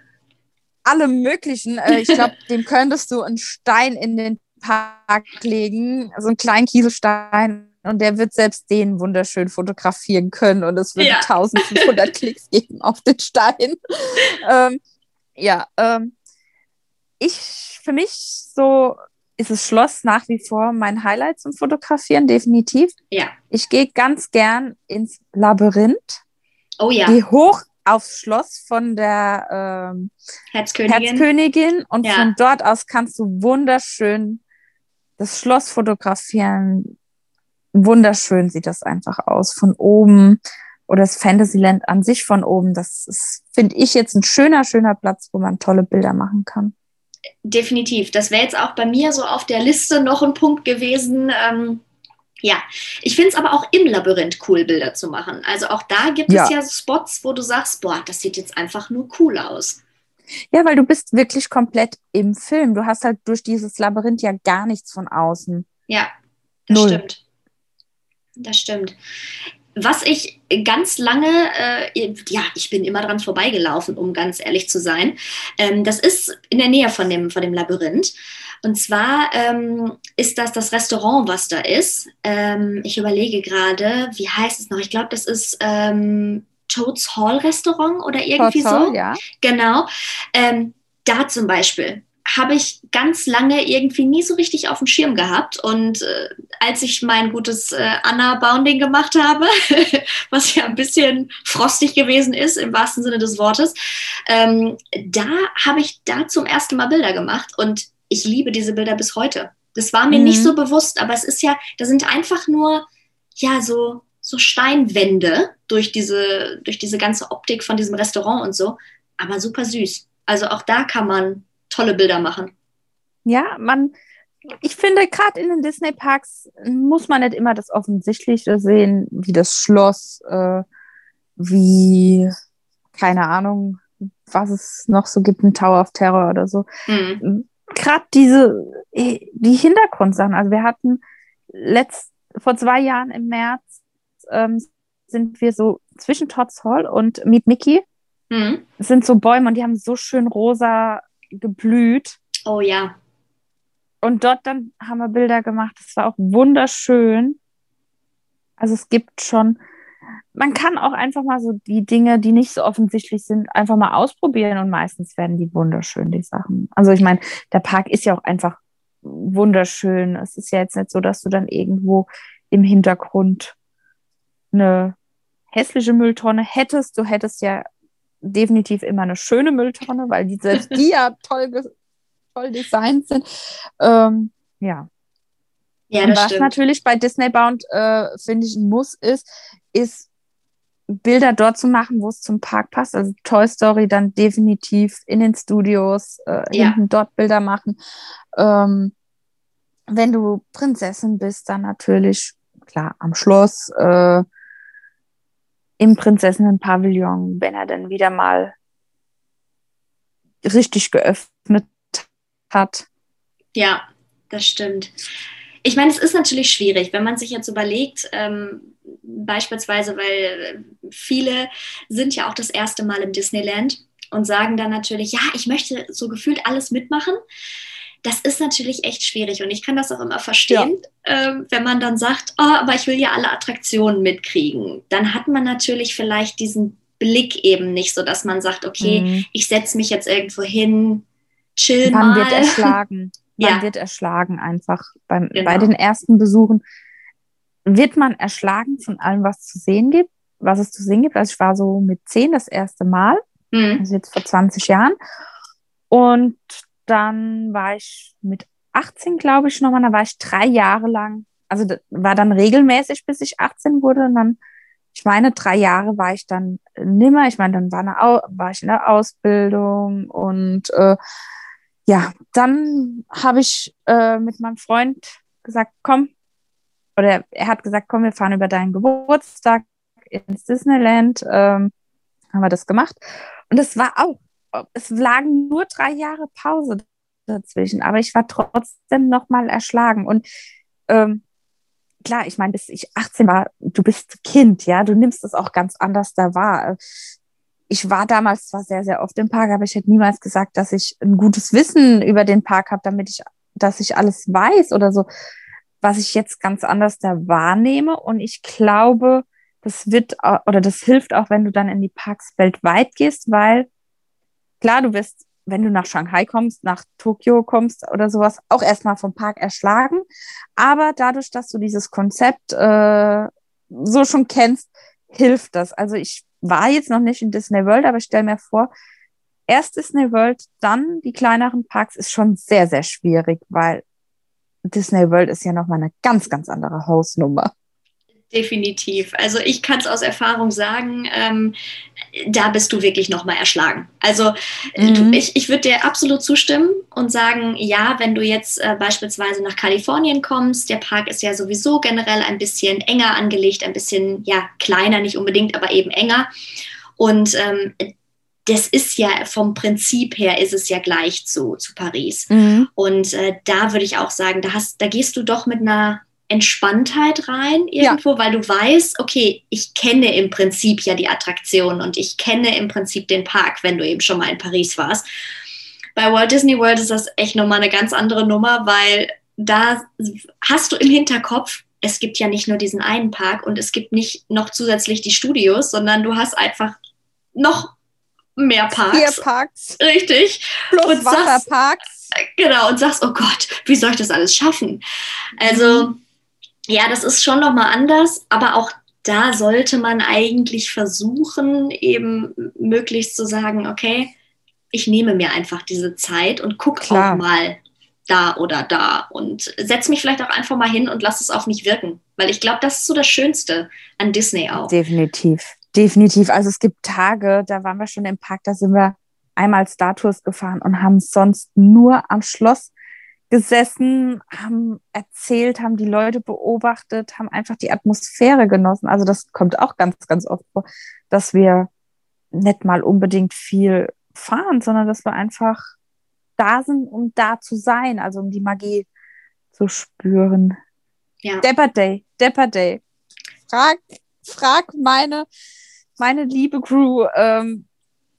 C: allem Möglichen. Äh, ich glaube, dem könntest du einen Stein in den Park legen, so einen kleinen Kieselstein. Und der wird selbst den wunderschön fotografieren können. Und es wird ja. 1500 Klicks geben auf den Stein. ähm, ja, ähm, ich, für mich so ist das Schloss nach wie vor mein Highlight zum Fotografieren, definitiv.
B: Ja.
C: Ich gehe ganz gern ins Labyrinth.
B: Oh ja.
C: Die hoch aufs Schloss von der ähm,
B: Herzkönigin.
C: Herzkönigin und ja. von dort aus kannst du wunderschön das Schloss fotografieren. Wunderschön sieht das einfach aus von oben oder das Fantasyland an sich von oben. Das ist, finde ich, jetzt ein schöner, schöner Platz, wo man tolle Bilder machen kann.
B: Definitiv. Das wäre jetzt auch bei mir so auf der Liste noch ein Punkt gewesen. Ähm ja, ich finde es aber auch im Labyrinth cool, Bilder zu machen. Also auch da gibt ja. es ja Spots, wo du sagst, boah, das sieht jetzt einfach nur cool aus.
C: Ja, weil du bist wirklich komplett im Film. Du hast halt durch dieses Labyrinth ja gar nichts von außen.
B: Ja, das Null. stimmt. Das stimmt. Was ich ganz lange, äh, ja, ich bin immer dran vorbeigelaufen, um ganz ehrlich zu sein. Ähm, das ist in der Nähe von dem, von dem Labyrinth. Und zwar ähm, ist das das Restaurant, was da ist. Ähm, ich überlege gerade, wie heißt es noch? Ich glaube, das ist ähm, Toads Hall Restaurant oder irgendwie Toads so. Hall, ja. Genau. Ähm, da zum Beispiel habe ich ganz lange irgendwie nie so richtig auf dem Schirm gehabt. Und äh, als ich mein gutes äh, Anna-Bounding gemacht habe, was ja ein bisschen frostig gewesen ist, im wahrsten Sinne des Wortes, ähm, da habe ich da zum ersten Mal Bilder gemacht. Und ich liebe diese Bilder bis heute. Das war mir mhm. nicht so bewusst, aber es ist ja, da sind einfach nur, ja, so, so Steinwände durch diese, durch diese ganze Optik von diesem Restaurant und so, aber super süß. Also auch da kann man tolle Bilder machen.
C: Ja, man, ich finde, gerade in den Disney-Parks muss man nicht immer das Offensichtliche sehen, wie das Schloss, äh, wie, keine Ahnung, was es noch so gibt, ein Tower of Terror oder so. Mhm. Gerade diese, die Hintergrundsachen. Also wir hatten letzt, vor zwei Jahren im März ähm, sind wir so zwischen Tots Hall und Meet Mickey. Mhm. sind so Bäume und die haben so schön rosa geblüht.
B: Oh ja.
C: Und dort dann haben wir Bilder gemacht. Das war auch wunderschön. Also es gibt schon, man kann auch einfach mal so die Dinge, die nicht so offensichtlich sind, einfach mal ausprobieren und meistens werden die wunderschön, die Sachen. Also ich meine, der Park ist ja auch einfach wunderschön. Es ist ja jetzt nicht so, dass du dann irgendwo im Hintergrund eine hässliche Mülltonne hättest. Du hättest ja definitiv immer eine schöne Mülltonne, weil die selbst die ja toll, toll designt sind. Ähm, ja. Ja, das was stimmt. natürlich bei Disney Bound, äh, finde ich, ein Muss ist, ist Bilder dort zu machen, wo es zum Park passt. Also Toy Story dann definitiv in den Studios, äh, ja. hinten dort Bilder machen. Ähm, wenn du Prinzessin bist, dann natürlich, klar, am Schloss, äh, im Prinzessinnenpavillon, wenn er dann wieder mal richtig geöffnet hat.
B: Ja, das stimmt. Ich meine, es ist natürlich schwierig, wenn man sich jetzt überlegt, ähm, beispielsweise, weil viele sind ja auch das erste Mal im Disneyland und sagen dann natürlich, ja, ich möchte so gefühlt alles mitmachen das ist natürlich echt schwierig und ich kann das auch immer verstehen, ja. ähm, wenn man dann sagt, oh, aber ich will ja alle Attraktionen mitkriegen. Dann hat man natürlich vielleicht diesen Blick eben nicht, so dass man sagt, okay, mhm. ich setze mich jetzt irgendwo hin, chill
C: man
B: mal.
C: wird erschlagen. Man ja. wird erschlagen einfach. Beim, genau. Bei den ersten Besuchen wird man erschlagen von allem, was zu sehen gibt, was es zu sehen gibt. Also ich war so mit zehn das erste Mal, mhm. also jetzt vor 20 Jahren. Und dann war ich mit 18, glaube ich, nochmal, da war ich drei Jahre lang, also war dann regelmäßig, bis ich 18 wurde. Und dann, ich meine, drei Jahre war ich dann nimmer. Ich meine, dann war, eine, war ich in der Ausbildung und äh, ja, dann habe ich äh, mit meinem Freund gesagt, komm, oder er hat gesagt, komm, wir fahren über deinen Geburtstag ins Disneyland. Ähm, haben wir das gemacht. Und es war auch es lagen nur drei Jahre Pause dazwischen, aber ich war trotzdem nochmal erschlagen. Und ähm, klar, ich meine, bis ich 18 war, du bist Kind, ja, du nimmst es auch ganz anders da wahr. Ich war damals zwar sehr, sehr oft im Park, aber ich hätte niemals gesagt, dass ich ein gutes Wissen über den Park habe, damit ich, dass ich alles weiß oder so, was ich jetzt ganz anders da wahrnehme. Und ich glaube, das wird oder das hilft auch, wenn du dann in die Parks weltweit gehst, weil Klar, du wirst, wenn du nach Shanghai kommst, nach Tokio kommst oder sowas, auch erstmal vom Park erschlagen. Aber dadurch, dass du dieses Konzept äh, so schon kennst, hilft das. Also ich war jetzt noch nicht in Disney World, aber ich stelle mir vor, erst Disney World, dann die kleineren Parks ist schon sehr, sehr schwierig, weil Disney World ist ja nochmal eine ganz, ganz andere Hausnummer.
B: Definitiv. Also ich kann es aus Erfahrung sagen, ähm, da bist du wirklich nochmal erschlagen. Also mhm. du, ich, ich würde dir absolut zustimmen und sagen, ja, wenn du jetzt äh, beispielsweise nach Kalifornien kommst, der Park ist ja sowieso generell ein bisschen enger angelegt, ein bisschen, ja, kleiner, nicht unbedingt, aber eben enger. Und ähm, das ist ja vom Prinzip her ist es ja gleich zu, zu Paris. Mhm. Und äh, da würde ich auch sagen, da hast, da gehst du doch mit einer Entspanntheit rein irgendwo, ja. weil du weißt, okay, ich kenne im Prinzip ja die Attraktion und ich kenne im Prinzip den Park, wenn du eben schon mal in Paris warst. Bei Walt Disney World ist das echt nochmal eine ganz andere Nummer, weil da hast du im Hinterkopf, es gibt ja nicht nur diesen einen Park und es gibt nicht noch zusätzlich die Studios, sondern du hast einfach noch mehr Parks.
C: Vier Parks.
B: Richtig.
C: Plus und Wasserparks.
B: Sagst, genau, und sagst, oh Gott, wie soll ich das alles schaffen? Also, mhm ja, das ist schon nochmal anders, aber auch da sollte man eigentlich versuchen, eben möglichst zu sagen, okay, ich nehme mir einfach diese Zeit und gucke auch mal da oder da und setze mich vielleicht auch einfach mal hin und lass es auf mich wirken. Weil ich glaube, das ist so das Schönste an Disney auch.
C: Definitiv, definitiv. Also es gibt Tage, da waren wir schon im Park, da sind wir einmal Star Tours gefahren und haben sonst nur am Schloss gesessen, haben erzählt, haben die Leute beobachtet, haben einfach die Atmosphäre genossen. Also das kommt auch ganz, ganz oft vor, dass wir nicht mal unbedingt viel fahren, sondern dass wir einfach da sind, um da zu sein, also um die Magie zu spüren. Ja. Depper Day, Depper Day. Frag, frag meine, meine liebe Crew, ähm,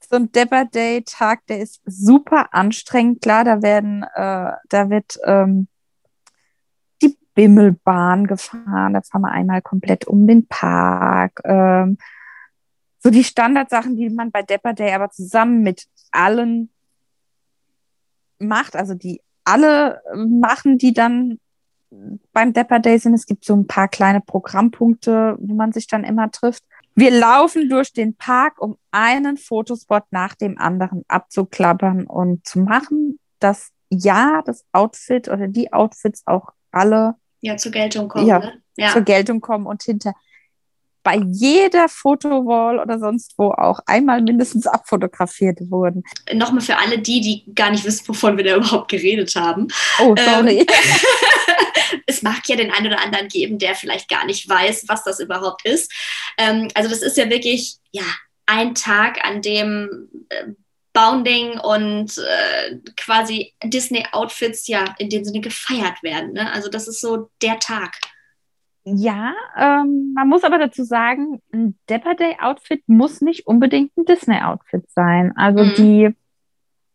C: so ein Depper Day Tag, der ist super anstrengend. Klar, da werden, äh, da wird ähm, die Bimmelbahn gefahren. Da fahren wir einmal komplett um den Park. Ähm, so die Standardsachen, die man bei Depper Day aber zusammen mit allen macht, also die alle machen, die dann beim Depper Day sind. Es gibt so ein paar kleine Programmpunkte, wo man sich dann immer trifft. Wir laufen durch den Park, um einen Fotospot nach dem anderen abzuklappern und zu machen, dass ja das Outfit oder die Outfits auch alle
B: ja, zur Geltung kommen.
C: Ja, ne? ja. zur Geltung kommen und hinter bei jeder Fotowall oder sonst wo auch einmal mindestens abfotografiert wurden.
B: Nochmal für alle die, die gar nicht wissen, wovon wir da überhaupt geredet haben.
C: Oh, sorry. Ähm,
B: es mag ja den einen oder anderen geben, der vielleicht gar nicht weiß, was das überhaupt ist. Ähm, also das ist ja wirklich, ja, ein Tag, an dem äh, Bounding und äh, quasi Disney-Outfits ja in dem Sinne gefeiert werden. Ne? Also das ist so der Tag.
C: Ja, ähm, man muss aber dazu sagen, ein Dapper Day Outfit muss nicht unbedingt ein Disney Outfit sein. Also mhm. die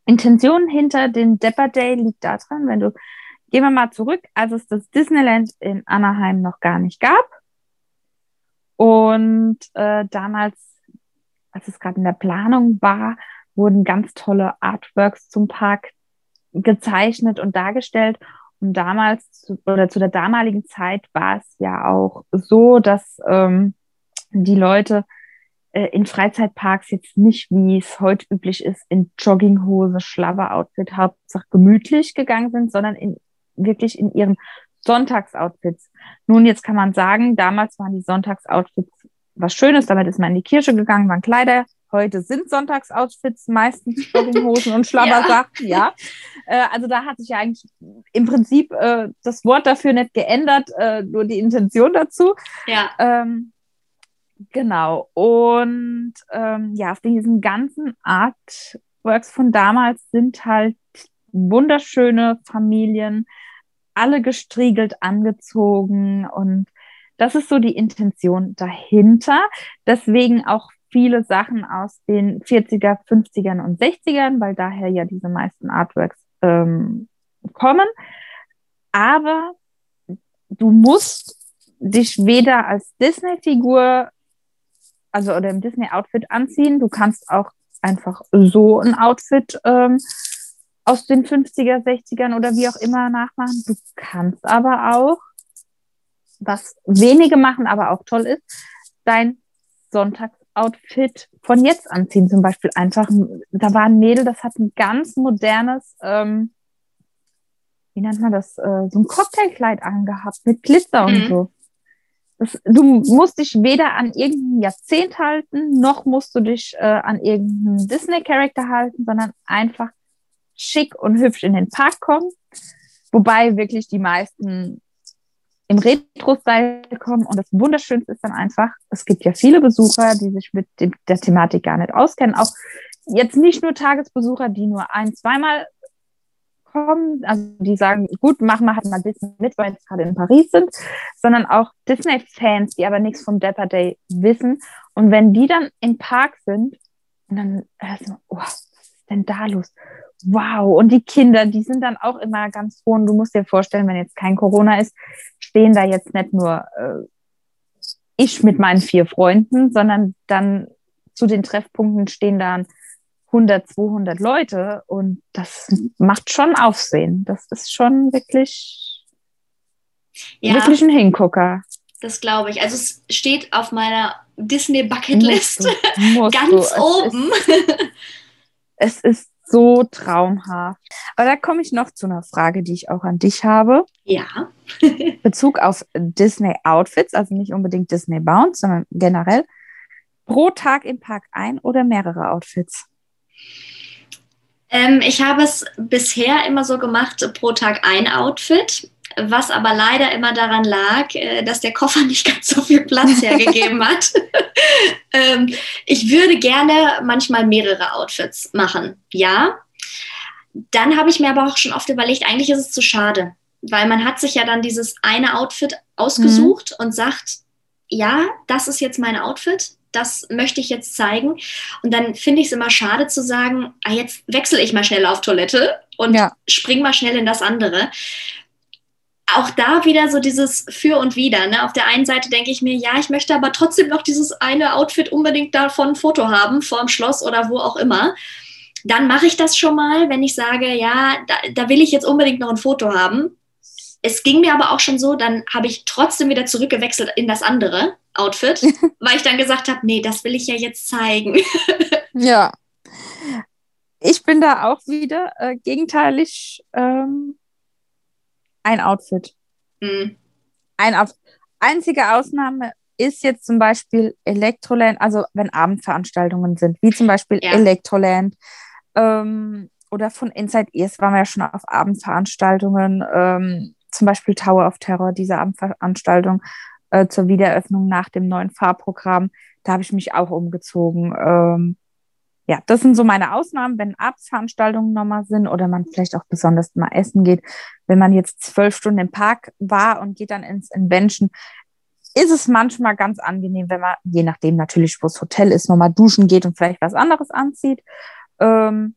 C: Intention hinter dem Dapper Day liegt daran, wenn du, gehen wir mal zurück, als es das Disneyland in Anaheim noch gar nicht gab. Und äh, damals, als es gerade in der Planung war, wurden ganz tolle Artworks zum Park gezeichnet und dargestellt. Und damals zu, oder zu der damaligen Zeit war es ja auch so, dass ähm, die Leute äh, in Freizeitparks jetzt nicht, wie es heute üblich ist, in Jogginghose, Schlabber-Outfit, Hauptsache gemütlich gegangen sind, sondern in, wirklich in ihren Sonntagsoutfits. Nun, jetzt kann man sagen, damals waren die Sonntagsoutfits was Schönes, damit ist man in die Kirche gegangen, waren Kleider Heute sind Sonntagsoutfits meistens Jogginghosen und Schlabbersachen, ja. ja. Äh, also da hat sich ja eigentlich im Prinzip äh, das Wort dafür nicht geändert, äh, nur die Intention dazu.
B: Ja.
C: Ähm, genau. Und ähm, ja, auf diesen ganzen Artworks von damals sind halt wunderschöne Familien, alle gestriegelt angezogen und das ist so die Intention dahinter. Deswegen auch viele Sachen aus den 40er, 50ern und 60ern, weil daher ja diese meisten Artworks ähm, kommen. Aber du musst dich weder als Disney-Figur, also oder im Disney-Outfit anziehen, du kannst auch einfach so ein Outfit ähm, aus den 50er, 60ern oder wie auch immer nachmachen. Du kannst aber auch, was wenige machen, aber auch toll ist, dein Sonntags Outfit von jetzt anziehen. Zum Beispiel einfach, da war ein Mädel, das hat ein ganz modernes, ähm, wie nennt man das, äh, so ein Cocktailkleid angehabt mit Glitzer mhm. und so. Das, du musst dich weder an irgendein Jahrzehnt halten, noch musst du dich äh, an irgendeinen Disney-Charakter halten, sondern einfach schick und hübsch in den Park kommen. Wobei wirklich die meisten im Retro-Style kommen. Und das Wunderschönste ist dann einfach, es gibt ja viele Besucher, die sich mit dem, der Thematik gar nicht auskennen. Auch jetzt nicht nur Tagesbesucher, die nur ein, zweimal kommen, also die sagen, gut, machen wir halt mal Disney mit, weil wir gerade in Paris sind, sondern auch Disney-Fans, die aber nichts vom Dapper Day wissen. Und wenn die dann im Park sind, dann hörst du, oh, was ist denn da los? Wow. Und die Kinder, die sind dann auch immer ganz froh. Und du musst dir vorstellen, wenn jetzt kein Corona ist, stehen da jetzt nicht nur äh, ich mit meinen vier Freunden, sondern dann zu den Treffpunkten stehen dann 100, 200 Leute. Und das macht schon Aufsehen. Das ist schon wirklich, ja, wirklich ein Hingucker.
B: Das glaube ich. Also es steht auf meiner Disney Bucketlist ganz
C: du. oben. Es ist, es ist so traumhaft. Aber da komme ich noch zu einer Frage, die ich auch an dich habe.
B: Ja.
C: Bezug auf Disney Outfits, also nicht unbedingt Disney Bound, sondern generell. Pro Tag im Park ein oder mehrere Outfits?
B: Ähm, ich habe es bisher immer so gemacht, pro Tag ein Outfit was aber leider immer daran lag, äh, dass der Koffer nicht ganz so viel Platz hergegeben hat. Ähm, ich würde gerne manchmal mehrere Outfits machen, ja. Dann habe ich mir aber auch schon oft überlegt, eigentlich ist es zu schade, weil man hat sich ja dann dieses eine Outfit ausgesucht mhm. und sagt, ja, das ist jetzt mein Outfit, das möchte ich jetzt zeigen. Und dann finde ich es immer schade zu sagen, ah, jetzt wechsle ich mal schnell auf Toilette und ja. spring mal schnell in das andere auch da wieder so dieses Für und Wider. Ne? Auf der einen Seite denke ich mir, ja, ich möchte aber trotzdem noch dieses eine Outfit unbedingt davon ein Foto haben, vor dem Schloss oder wo auch immer. Dann mache ich das schon mal, wenn ich sage, ja, da, da will ich jetzt unbedingt noch ein Foto haben. Es ging mir aber auch schon so, dann habe ich trotzdem wieder zurückgewechselt in das andere Outfit, weil ich dann gesagt habe, nee, das will ich ja jetzt zeigen.
C: ja. Ich bin da auch wieder äh, gegenteilig ähm, ein Outfit. Mhm. Ein Outfit. Einzige Ausnahme ist jetzt zum Beispiel Elektroland, also wenn Abendveranstaltungen sind, wie zum Beispiel ja. Elektroland ähm, oder von Inside Ears waren wir ja schon auf Abendveranstaltungen, ähm, zum Beispiel Tower of Terror, diese Abendveranstaltung äh, zur Wiedereröffnung nach dem neuen Fahrprogramm. Da habe ich mich auch umgezogen. Ähm, ja, das sind so meine Ausnahmen, wenn Abendsveranstaltungen nochmal sind oder man vielleicht auch besonders mal essen geht. Wenn man jetzt zwölf Stunden im Park war und geht dann ins Invention, ist es manchmal ganz angenehm, wenn man, je nachdem natürlich, wo das Hotel ist, nochmal duschen geht und vielleicht was anderes anzieht. Ähm,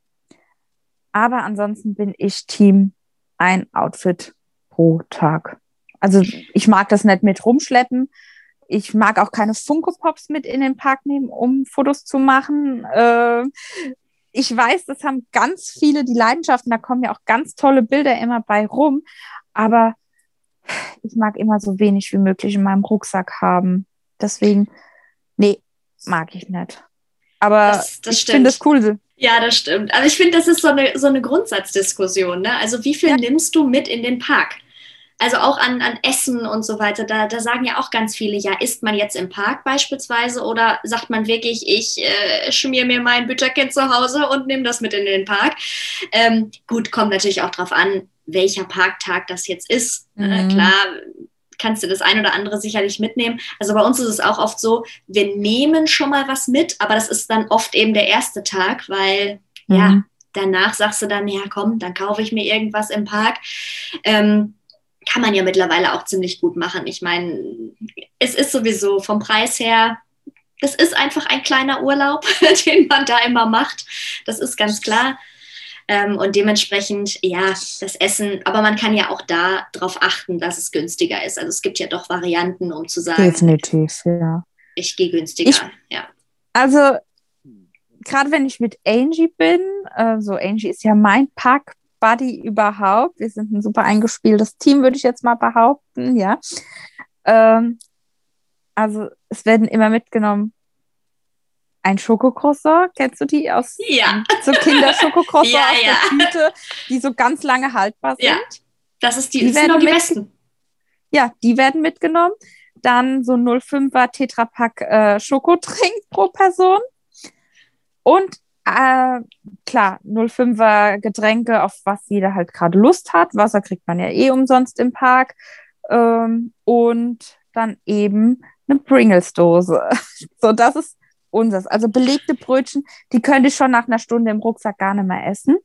C: aber ansonsten bin ich Team ein Outfit pro Tag. Also ich mag das nicht mit rumschleppen ich mag auch keine Funko Pops mit in den Park nehmen, um Fotos zu machen. Äh, ich weiß, das haben ganz viele die Leidenschaften, da kommen ja auch ganz tolle Bilder immer bei rum, aber ich mag immer so wenig wie möglich in meinem Rucksack haben. Deswegen, nee, mag ich nicht. Aber das, das ich finde es cool.
B: Ja, das stimmt. Aber ich finde, das ist so eine, so eine Grundsatzdiskussion. Ne? Also wie viel ja. nimmst du mit in den Park? Also auch an, an Essen und so weiter, da, da sagen ja auch ganz viele, ja, isst man jetzt im Park beispielsweise oder sagt man wirklich, ich äh, schmier mir mein Bütterkind zu Hause und nehme das mit in den Park. Ähm, gut, kommt natürlich auch darauf an, welcher Parktag das jetzt ist. Äh, mhm. Äh, klar, kannst du das ein oder andere sicherlich mitnehmen. Also bei uns ist es auch oft so, wir nehmen schon mal was mit, aber das ist dann oft eben der erste Tag, weil mhm. ja, danach sagst du dann, ja komm, dann kaufe ich mir irgendwas im Park. Ähm, kann man ja mittlerweile auch ziemlich gut machen. Ich meine, es ist sowieso vom Preis her, das ist einfach ein kleiner Urlaub, den man da immer macht. Das ist ganz klar. Ähm, und dementsprechend, ja, das Essen, aber man kann ja auch da darauf achten, dass es günstiger ist. Also es gibt ja doch Varianten, um zu sagen.
C: Definitiv, ja.
B: Ich gehe günstiger, ich, ja.
C: Also, gerade wenn ich mit Angie bin, äh, so Angie ist ja mein Park Buddy überhaupt. Wir sind ein super eingespieltes Team, würde ich jetzt mal behaupten, ja. Ähm, also es werden immer mitgenommen ein Schokocroissant, kennst du die aus
B: ja.
C: so Kinderschokocroissant ja, aus ja. der Tüte, die so ganz lange haltbar sind? Ja,
B: das ist die, die, sind die besten.
C: Ja, die werden mitgenommen. Dann so 05er Tetrapack äh, Schokotrink pro Person. Und äh, klar, 05er Getränke, auf was jeder halt gerade Lust hat. Wasser kriegt man ja eh umsonst im Park. Ähm, und dann eben eine Pringles-Dose. so, das ist unseres. Also belegte Brötchen, die könnte ich schon nach einer Stunde im Rucksack gar nicht mehr essen.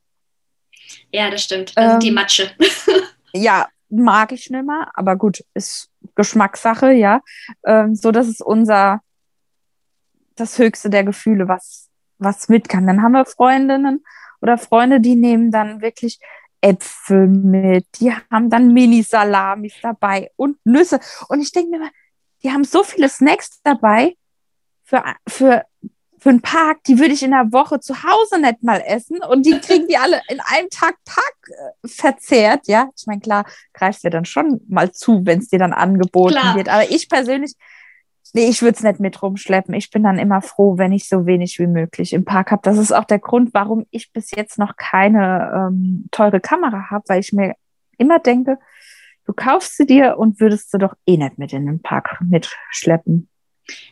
B: Ja, das stimmt. Das ähm, sind die Matsche.
C: ja, mag ich nicht mehr, aber gut, ist Geschmackssache, ja. Ähm, so, das ist unser, das höchste der Gefühle, was was mit kann. Dann haben wir Freundinnen oder Freunde, die nehmen dann wirklich Äpfel mit, die haben dann Mini-Salamis dabei und Nüsse. Und ich denke mir mal, die haben so viele Snacks dabei für, für, für einen Park, die würde ich in der Woche zu Hause nicht mal essen und die kriegen die alle in einem Tag Park äh, verzehrt. Ja, ich meine, klar, greifst dir dann schon mal zu, wenn es dir dann angeboten klar. wird. Aber ich persönlich, Nee, ich würde es nicht mit rumschleppen. Ich bin dann immer froh, wenn ich so wenig wie möglich im Park habe. Das ist auch der Grund, warum ich bis jetzt noch keine ähm, teure Kamera habe, weil ich mir immer denke, du kaufst sie dir und würdest sie doch eh nicht mit in den Park mitschleppen.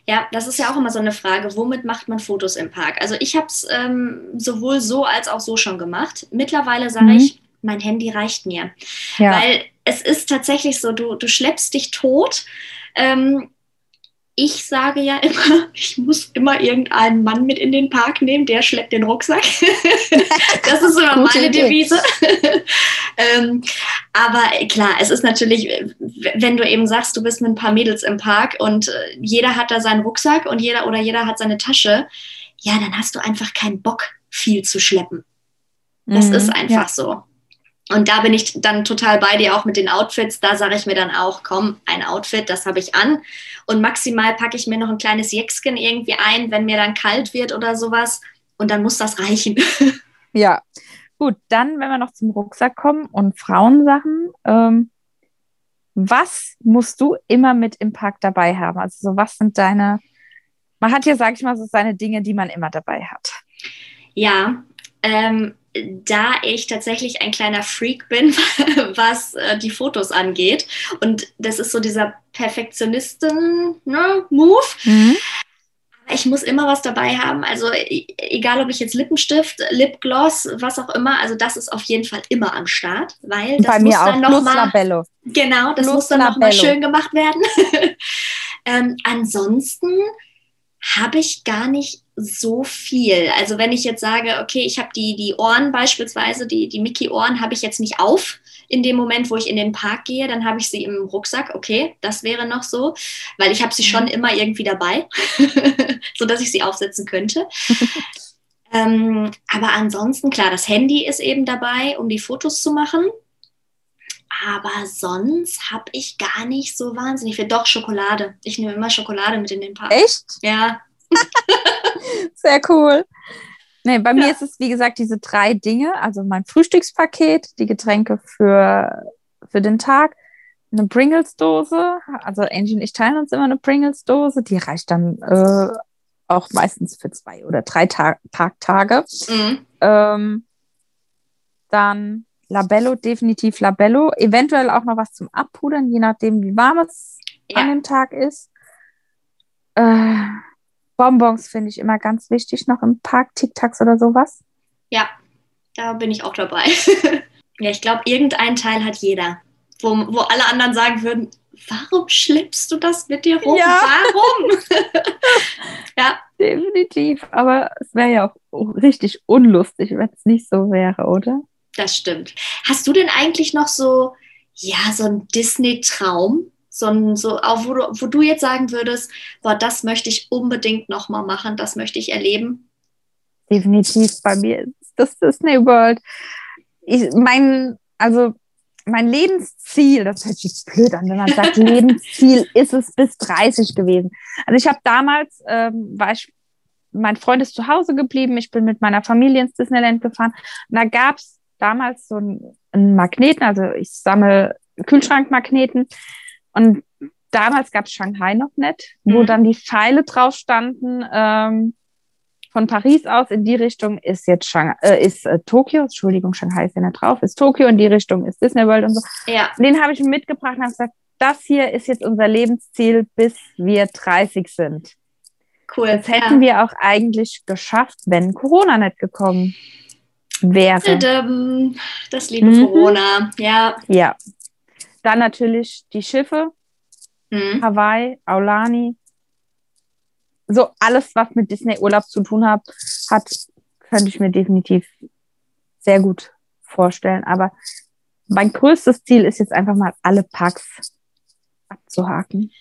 B: Ja, das ist ja auch immer so eine Frage, womit macht man Fotos im Park? Also ich habe es ähm, sowohl so als auch so schon gemacht. Mittlerweile sage mhm. ich, mein Handy reicht mir. Ja. Weil es ist tatsächlich so, du, du schleppst dich tot. Ähm, ich sage ja immer, ich muss immer irgendeinen Mann mit in den Park nehmen, der schleppt den Rucksack. das ist immer meine. Devise. ähm, aber klar, es ist natürlich, wenn du eben sagst, du bist mit ein paar Mädels im Park und äh, jeder hat da seinen Rucksack und jeder oder jeder hat seine Tasche, ja, dann hast du einfach keinen Bock, viel zu schleppen. Das mhm, ist einfach ja. so. Und da bin ich dann total bei dir auch mit den Outfits. Da sage ich mir dann auch, komm, ein Outfit, das habe ich an. Und maximal packe ich mir noch ein kleines Jäckskin irgendwie ein, wenn mir dann kalt wird oder sowas. Und dann muss das reichen.
C: Ja, gut. Dann, wenn wir noch zum Rucksack kommen und Frauensachen. Ähm, was musst du immer mit im Park dabei haben? Also, so was sind deine, man hat hier, sag ich mal, so seine Dinge, die man immer dabei hat.
B: Ja, ähm, da ich tatsächlich ein kleiner Freak bin, was äh, die Fotos angeht. Und das ist so dieser Perfektionisten-Move. Ne, mhm. Ich muss immer was dabei haben. Also e, egal, ob ich jetzt Lippenstift, Lipgloss, was auch immer. Also das ist auf jeden Fall immer am Start, weil das
C: Bei
B: muss
C: dann
B: noch
C: Plus
B: mal
C: Labello.
B: genau, das Plus muss dann noch mal schön gemacht werden. ähm, ansonsten habe ich gar nicht so viel. Also wenn ich jetzt sage, okay, ich habe die, die Ohren beispielsweise, die, die Mickey-Ohren habe ich jetzt nicht auf in dem Moment, wo ich in den Park gehe, dann habe ich sie im Rucksack. Okay, das wäre noch so, weil ich habe sie schon mhm. immer irgendwie dabei, sodass ich sie aufsetzen könnte. ähm, aber ansonsten, klar, das Handy ist eben dabei, um die Fotos zu machen. Aber sonst habe ich gar nicht so wahnsinnig viel. Doch, Schokolade. Ich nehme immer Schokolade mit in den Park.
C: Echt?
B: Ja.
C: Sehr cool. Nee, bei ja. mir ist es, wie gesagt, diese drei Dinge. Also mein Frühstückspaket, die Getränke für, für den Tag, eine Pringles-Dose. Also Angie und ich teilen uns immer eine Pringles-Dose. Die reicht dann äh, auch meistens für zwei oder drei Ta Parktage. Mhm. Ähm, dann Labello, definitiv Labello. Eventuell auch noch was zum Abpudern, je nachdem, wie warm es ja. an dem Tag ist. Äh, Bonbons finde ich immer ganz wichtig, noch im Park, Tic-Tacs oder sowas.
B: Ja, da bin ich auch dabei. ja, ich glaube, irgendein Teil hat jeder, wo, wo alle anderen sagen würden, warum schleppst du das mit dir rum? Ja. Warum?
C: ja. Definitiv. Aber es wäre ja auch richtig unlustig, wenn es nicht so wäre, oder?
B: Das stimmt. Hast du denn eigentlich noch so, ja, so einen Disney-Traum? So, so auch wo, du, wo du jetzt sagen würdest, boah, das möchte ich unbedingt nochmal machen, das möchte ich erleben?
C: Definitiv bei mir das Disney World. Ich, mein, also mein Lebensziel, das hört sich blöd an, wenn man sagt, Lebensziel ist es bis 30 gewesen. Also ich habe damals, ähm, war ich, mein Freund ist zu Hause geblieben, ich bin mit meiner Familie ins Disneyland gefahren und da gab es damals so einen, einen Magneten, also ich sammle Kühlschrankmagneten und damals gab es Shanghai noch nicht, wo mhm. dann die Pfeile drauf standen. Ähm, von Paris aus in die Richtung ist jetzt Shanghai, äh, ist äh, Tokio, Entschuldigung, Shanghai ist ja nicht drauf, ist Tokio, in die Richtung ist Disney World und so.
B: Ja.
C: Den habe ich mitgebracht und habe gesagt, das hier ist jetzt unser Lebensziel, bis wir 30 sind.
B: Cool.
C: Das hätten ja. wir auch eigentlich geschafft, wenn Corona nicht gekommen wäre.
B: Das liebe mhm. Corona, ja.
C: Ja, dann natürlich die Schiffe, mhm. Hawaii, Aulani. So alles, was mit Disney-Urlaub zu tun hat, hat, könnte ich mir definitiv sehr gut vorstellen. Aber mein größtes Ziel ist jetzt einfach mal alle Parks abzuhaken.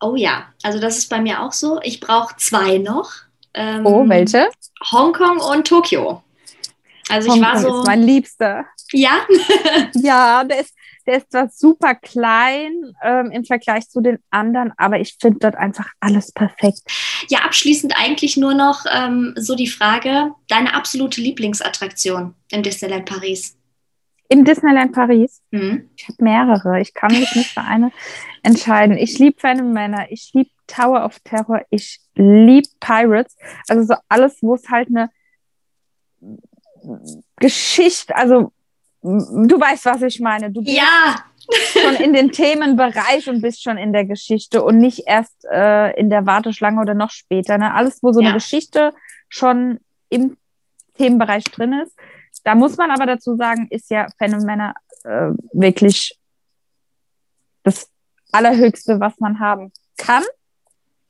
B: Oh ja, also das ist bei mir auch so. Ich brauche zwei noch.
C: Ähm, oh, welche?
B: Hongkong und Tokio. Also Hongkong ich war so.
C: Ist mein Liebster.
B: Ja.
C: ja, der ist, der ist zwar super klein ähm, im Vergleich zu den anderen, aber ich finde dort einfach alles perfekt.
B: Ja, abschließend eigentlich nur noch ähm, so die Frage, deine absolute Lieblingsattraktion im Disneyland Paris?
C: Im Disneyland Paris? Mhm. Ich habe mehrere. Ich kann mich nicht für eine entscheiden. Ich liebe Phantom Manor, ich liebe Tower of Terror, ich liebe Pirates. Also so alles, wo es halt eine Geschichte, also du weißt, was ich meine. Du
B: ja,
C: schon in den Themenbereich und bist schon in der Geschichte und nicht erst äh, in der Warteschlange oder noch später. Ne? Alles, wo so ja. eine Geschichte schon im Themenbereich drin ist. Da muss man aber dazu sagen, ist ja Phänomena äh, wirklich das Allerhöchste, was man haben kann.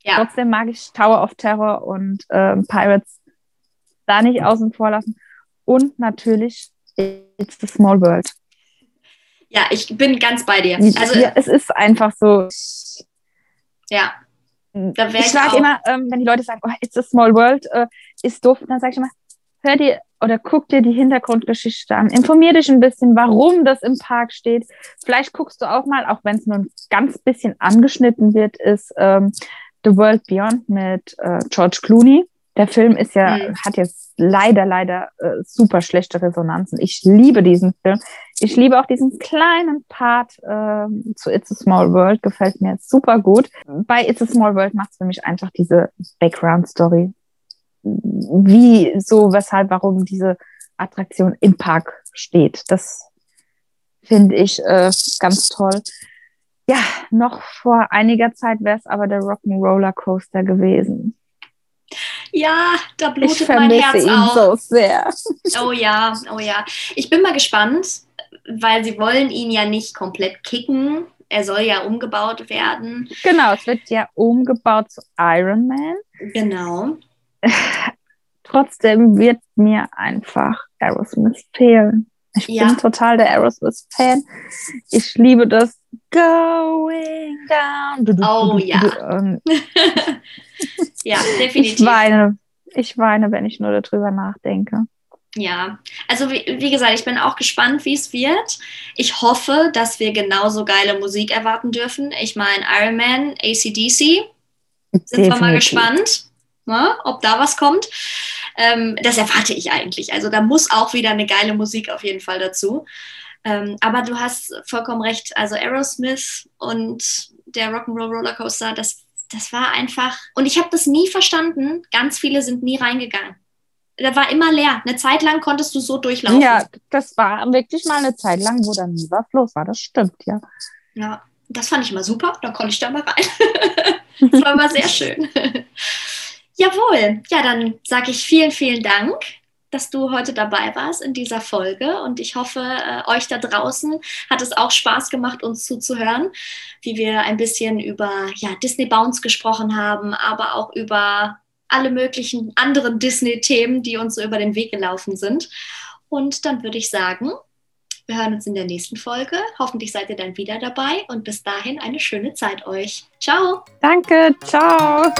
C: Ja. Trotzdem mag ich Tower of Terror und äh, Pirates da nicht außen vor lassen. Und natürlich It's a Small World.
B: Ja, ich bin ganz bei dir.
C: Also, ja, es ist einfach so.
B: Ja.
C: Da ich sage immer, ähm, wenn die Leute sagen, oh, It's a Small World, äh, ist doof, dann sage ich immer, hör dir oder guck dir die Hintergrundgeschichte an. Informier dich ein bisschen, warum das im Park steht. Vielleicht guckst du auch mal, auch wenn es nur ein ganz bisschen angeschnitten wird, ist ähm, The World Beyond mit äh, George Clooney. Der Film ist ja, mhm. hat jetzt leider, leider äh, super schlechte Resonanzen. Ich liebe diesen Film. Ich liebe auch diesen kleinen Part äh, zu It's a Small World, gefällt mir super gut. Bei It's a Small World macht es für mich einfach diese Background-Story. Wie, so, weshalb, warum diese Attraktion im Park steht. Das finde ich äh, ganz toll. Ja, noch vor einiger Zeit wäre es aber der Rock'n'Roller Coaster gewesen.
B: Ja, da blutet mein Herz ihn auch.
C: so sehr.
B: Oh ja, oh ja. Ich bin mal gespannt, weil sie wollen ihn ja nicht komplett kicken. Er soll ja umgebaut werden.
C: Genau, es wird ja umgebaut zu Iron Man.
B: Genau.
C: Trotzdem wird mir einfach Aerosmith fehlen. Ich ja. bin total der Aerosmith-Fan. Ich liebe das Going Down.
B: Oh ja. Ähm, ja, definitiv.
C: Ich weine. Ich weine, wenn ich nur darüber nachdenke.
B: Ja, also wie, wie, gesagt, ich bin auch gespannt, wie es wird. Ich hoffe, dass wir genauso geile Musik erwarten dürfen. Ich meine, Iron Man, ACDC, sind Definitiv. wir mal gespannt, ne, ob da was kommt. Ähm, das erwarte ich eigentlich. Also da muss auch wieder eine geile Musik auf jeden Fall dazu. Ähm, aber du hast vollkommen recht. Also Aerosmith und der Rock'n'Roll Rollercoaster, das, das war einfach. Und ich habe das nie verstanden. Ganz viele sind nie reingegangen. Da war immer leer. Eine Zeit lang konntest du so durchlaufen.
C: Ja, das war wirklich mal eine Zeit lang, wo dann nie was los war. Das stimmt, ja.
B: Ja, das fand ich mal super. Da konnte ich da mal rein. das war immer sehr schön. Jawohl. Ja, dann sage ich vielen, vielen Dank dass du heute dabei warst in dieser Folge und ich hoffe, äh, euch da draußen hat es auch Spaß gemacht, uns zuzuhören, wie wir ein bisschen über ja, Disney Bounce gesprochen haben, aber auch über alle möglichen anderen Disney-Themen, die uns so über den Weg gelaufen sind. Und dann würde ich sagen, wir hören uns in der nächsten Folge. Hoffentlich seid ihr dann wieder dabei und bis dahin eine schöne Zeit euch. Ciao.
C: Danke, ciao.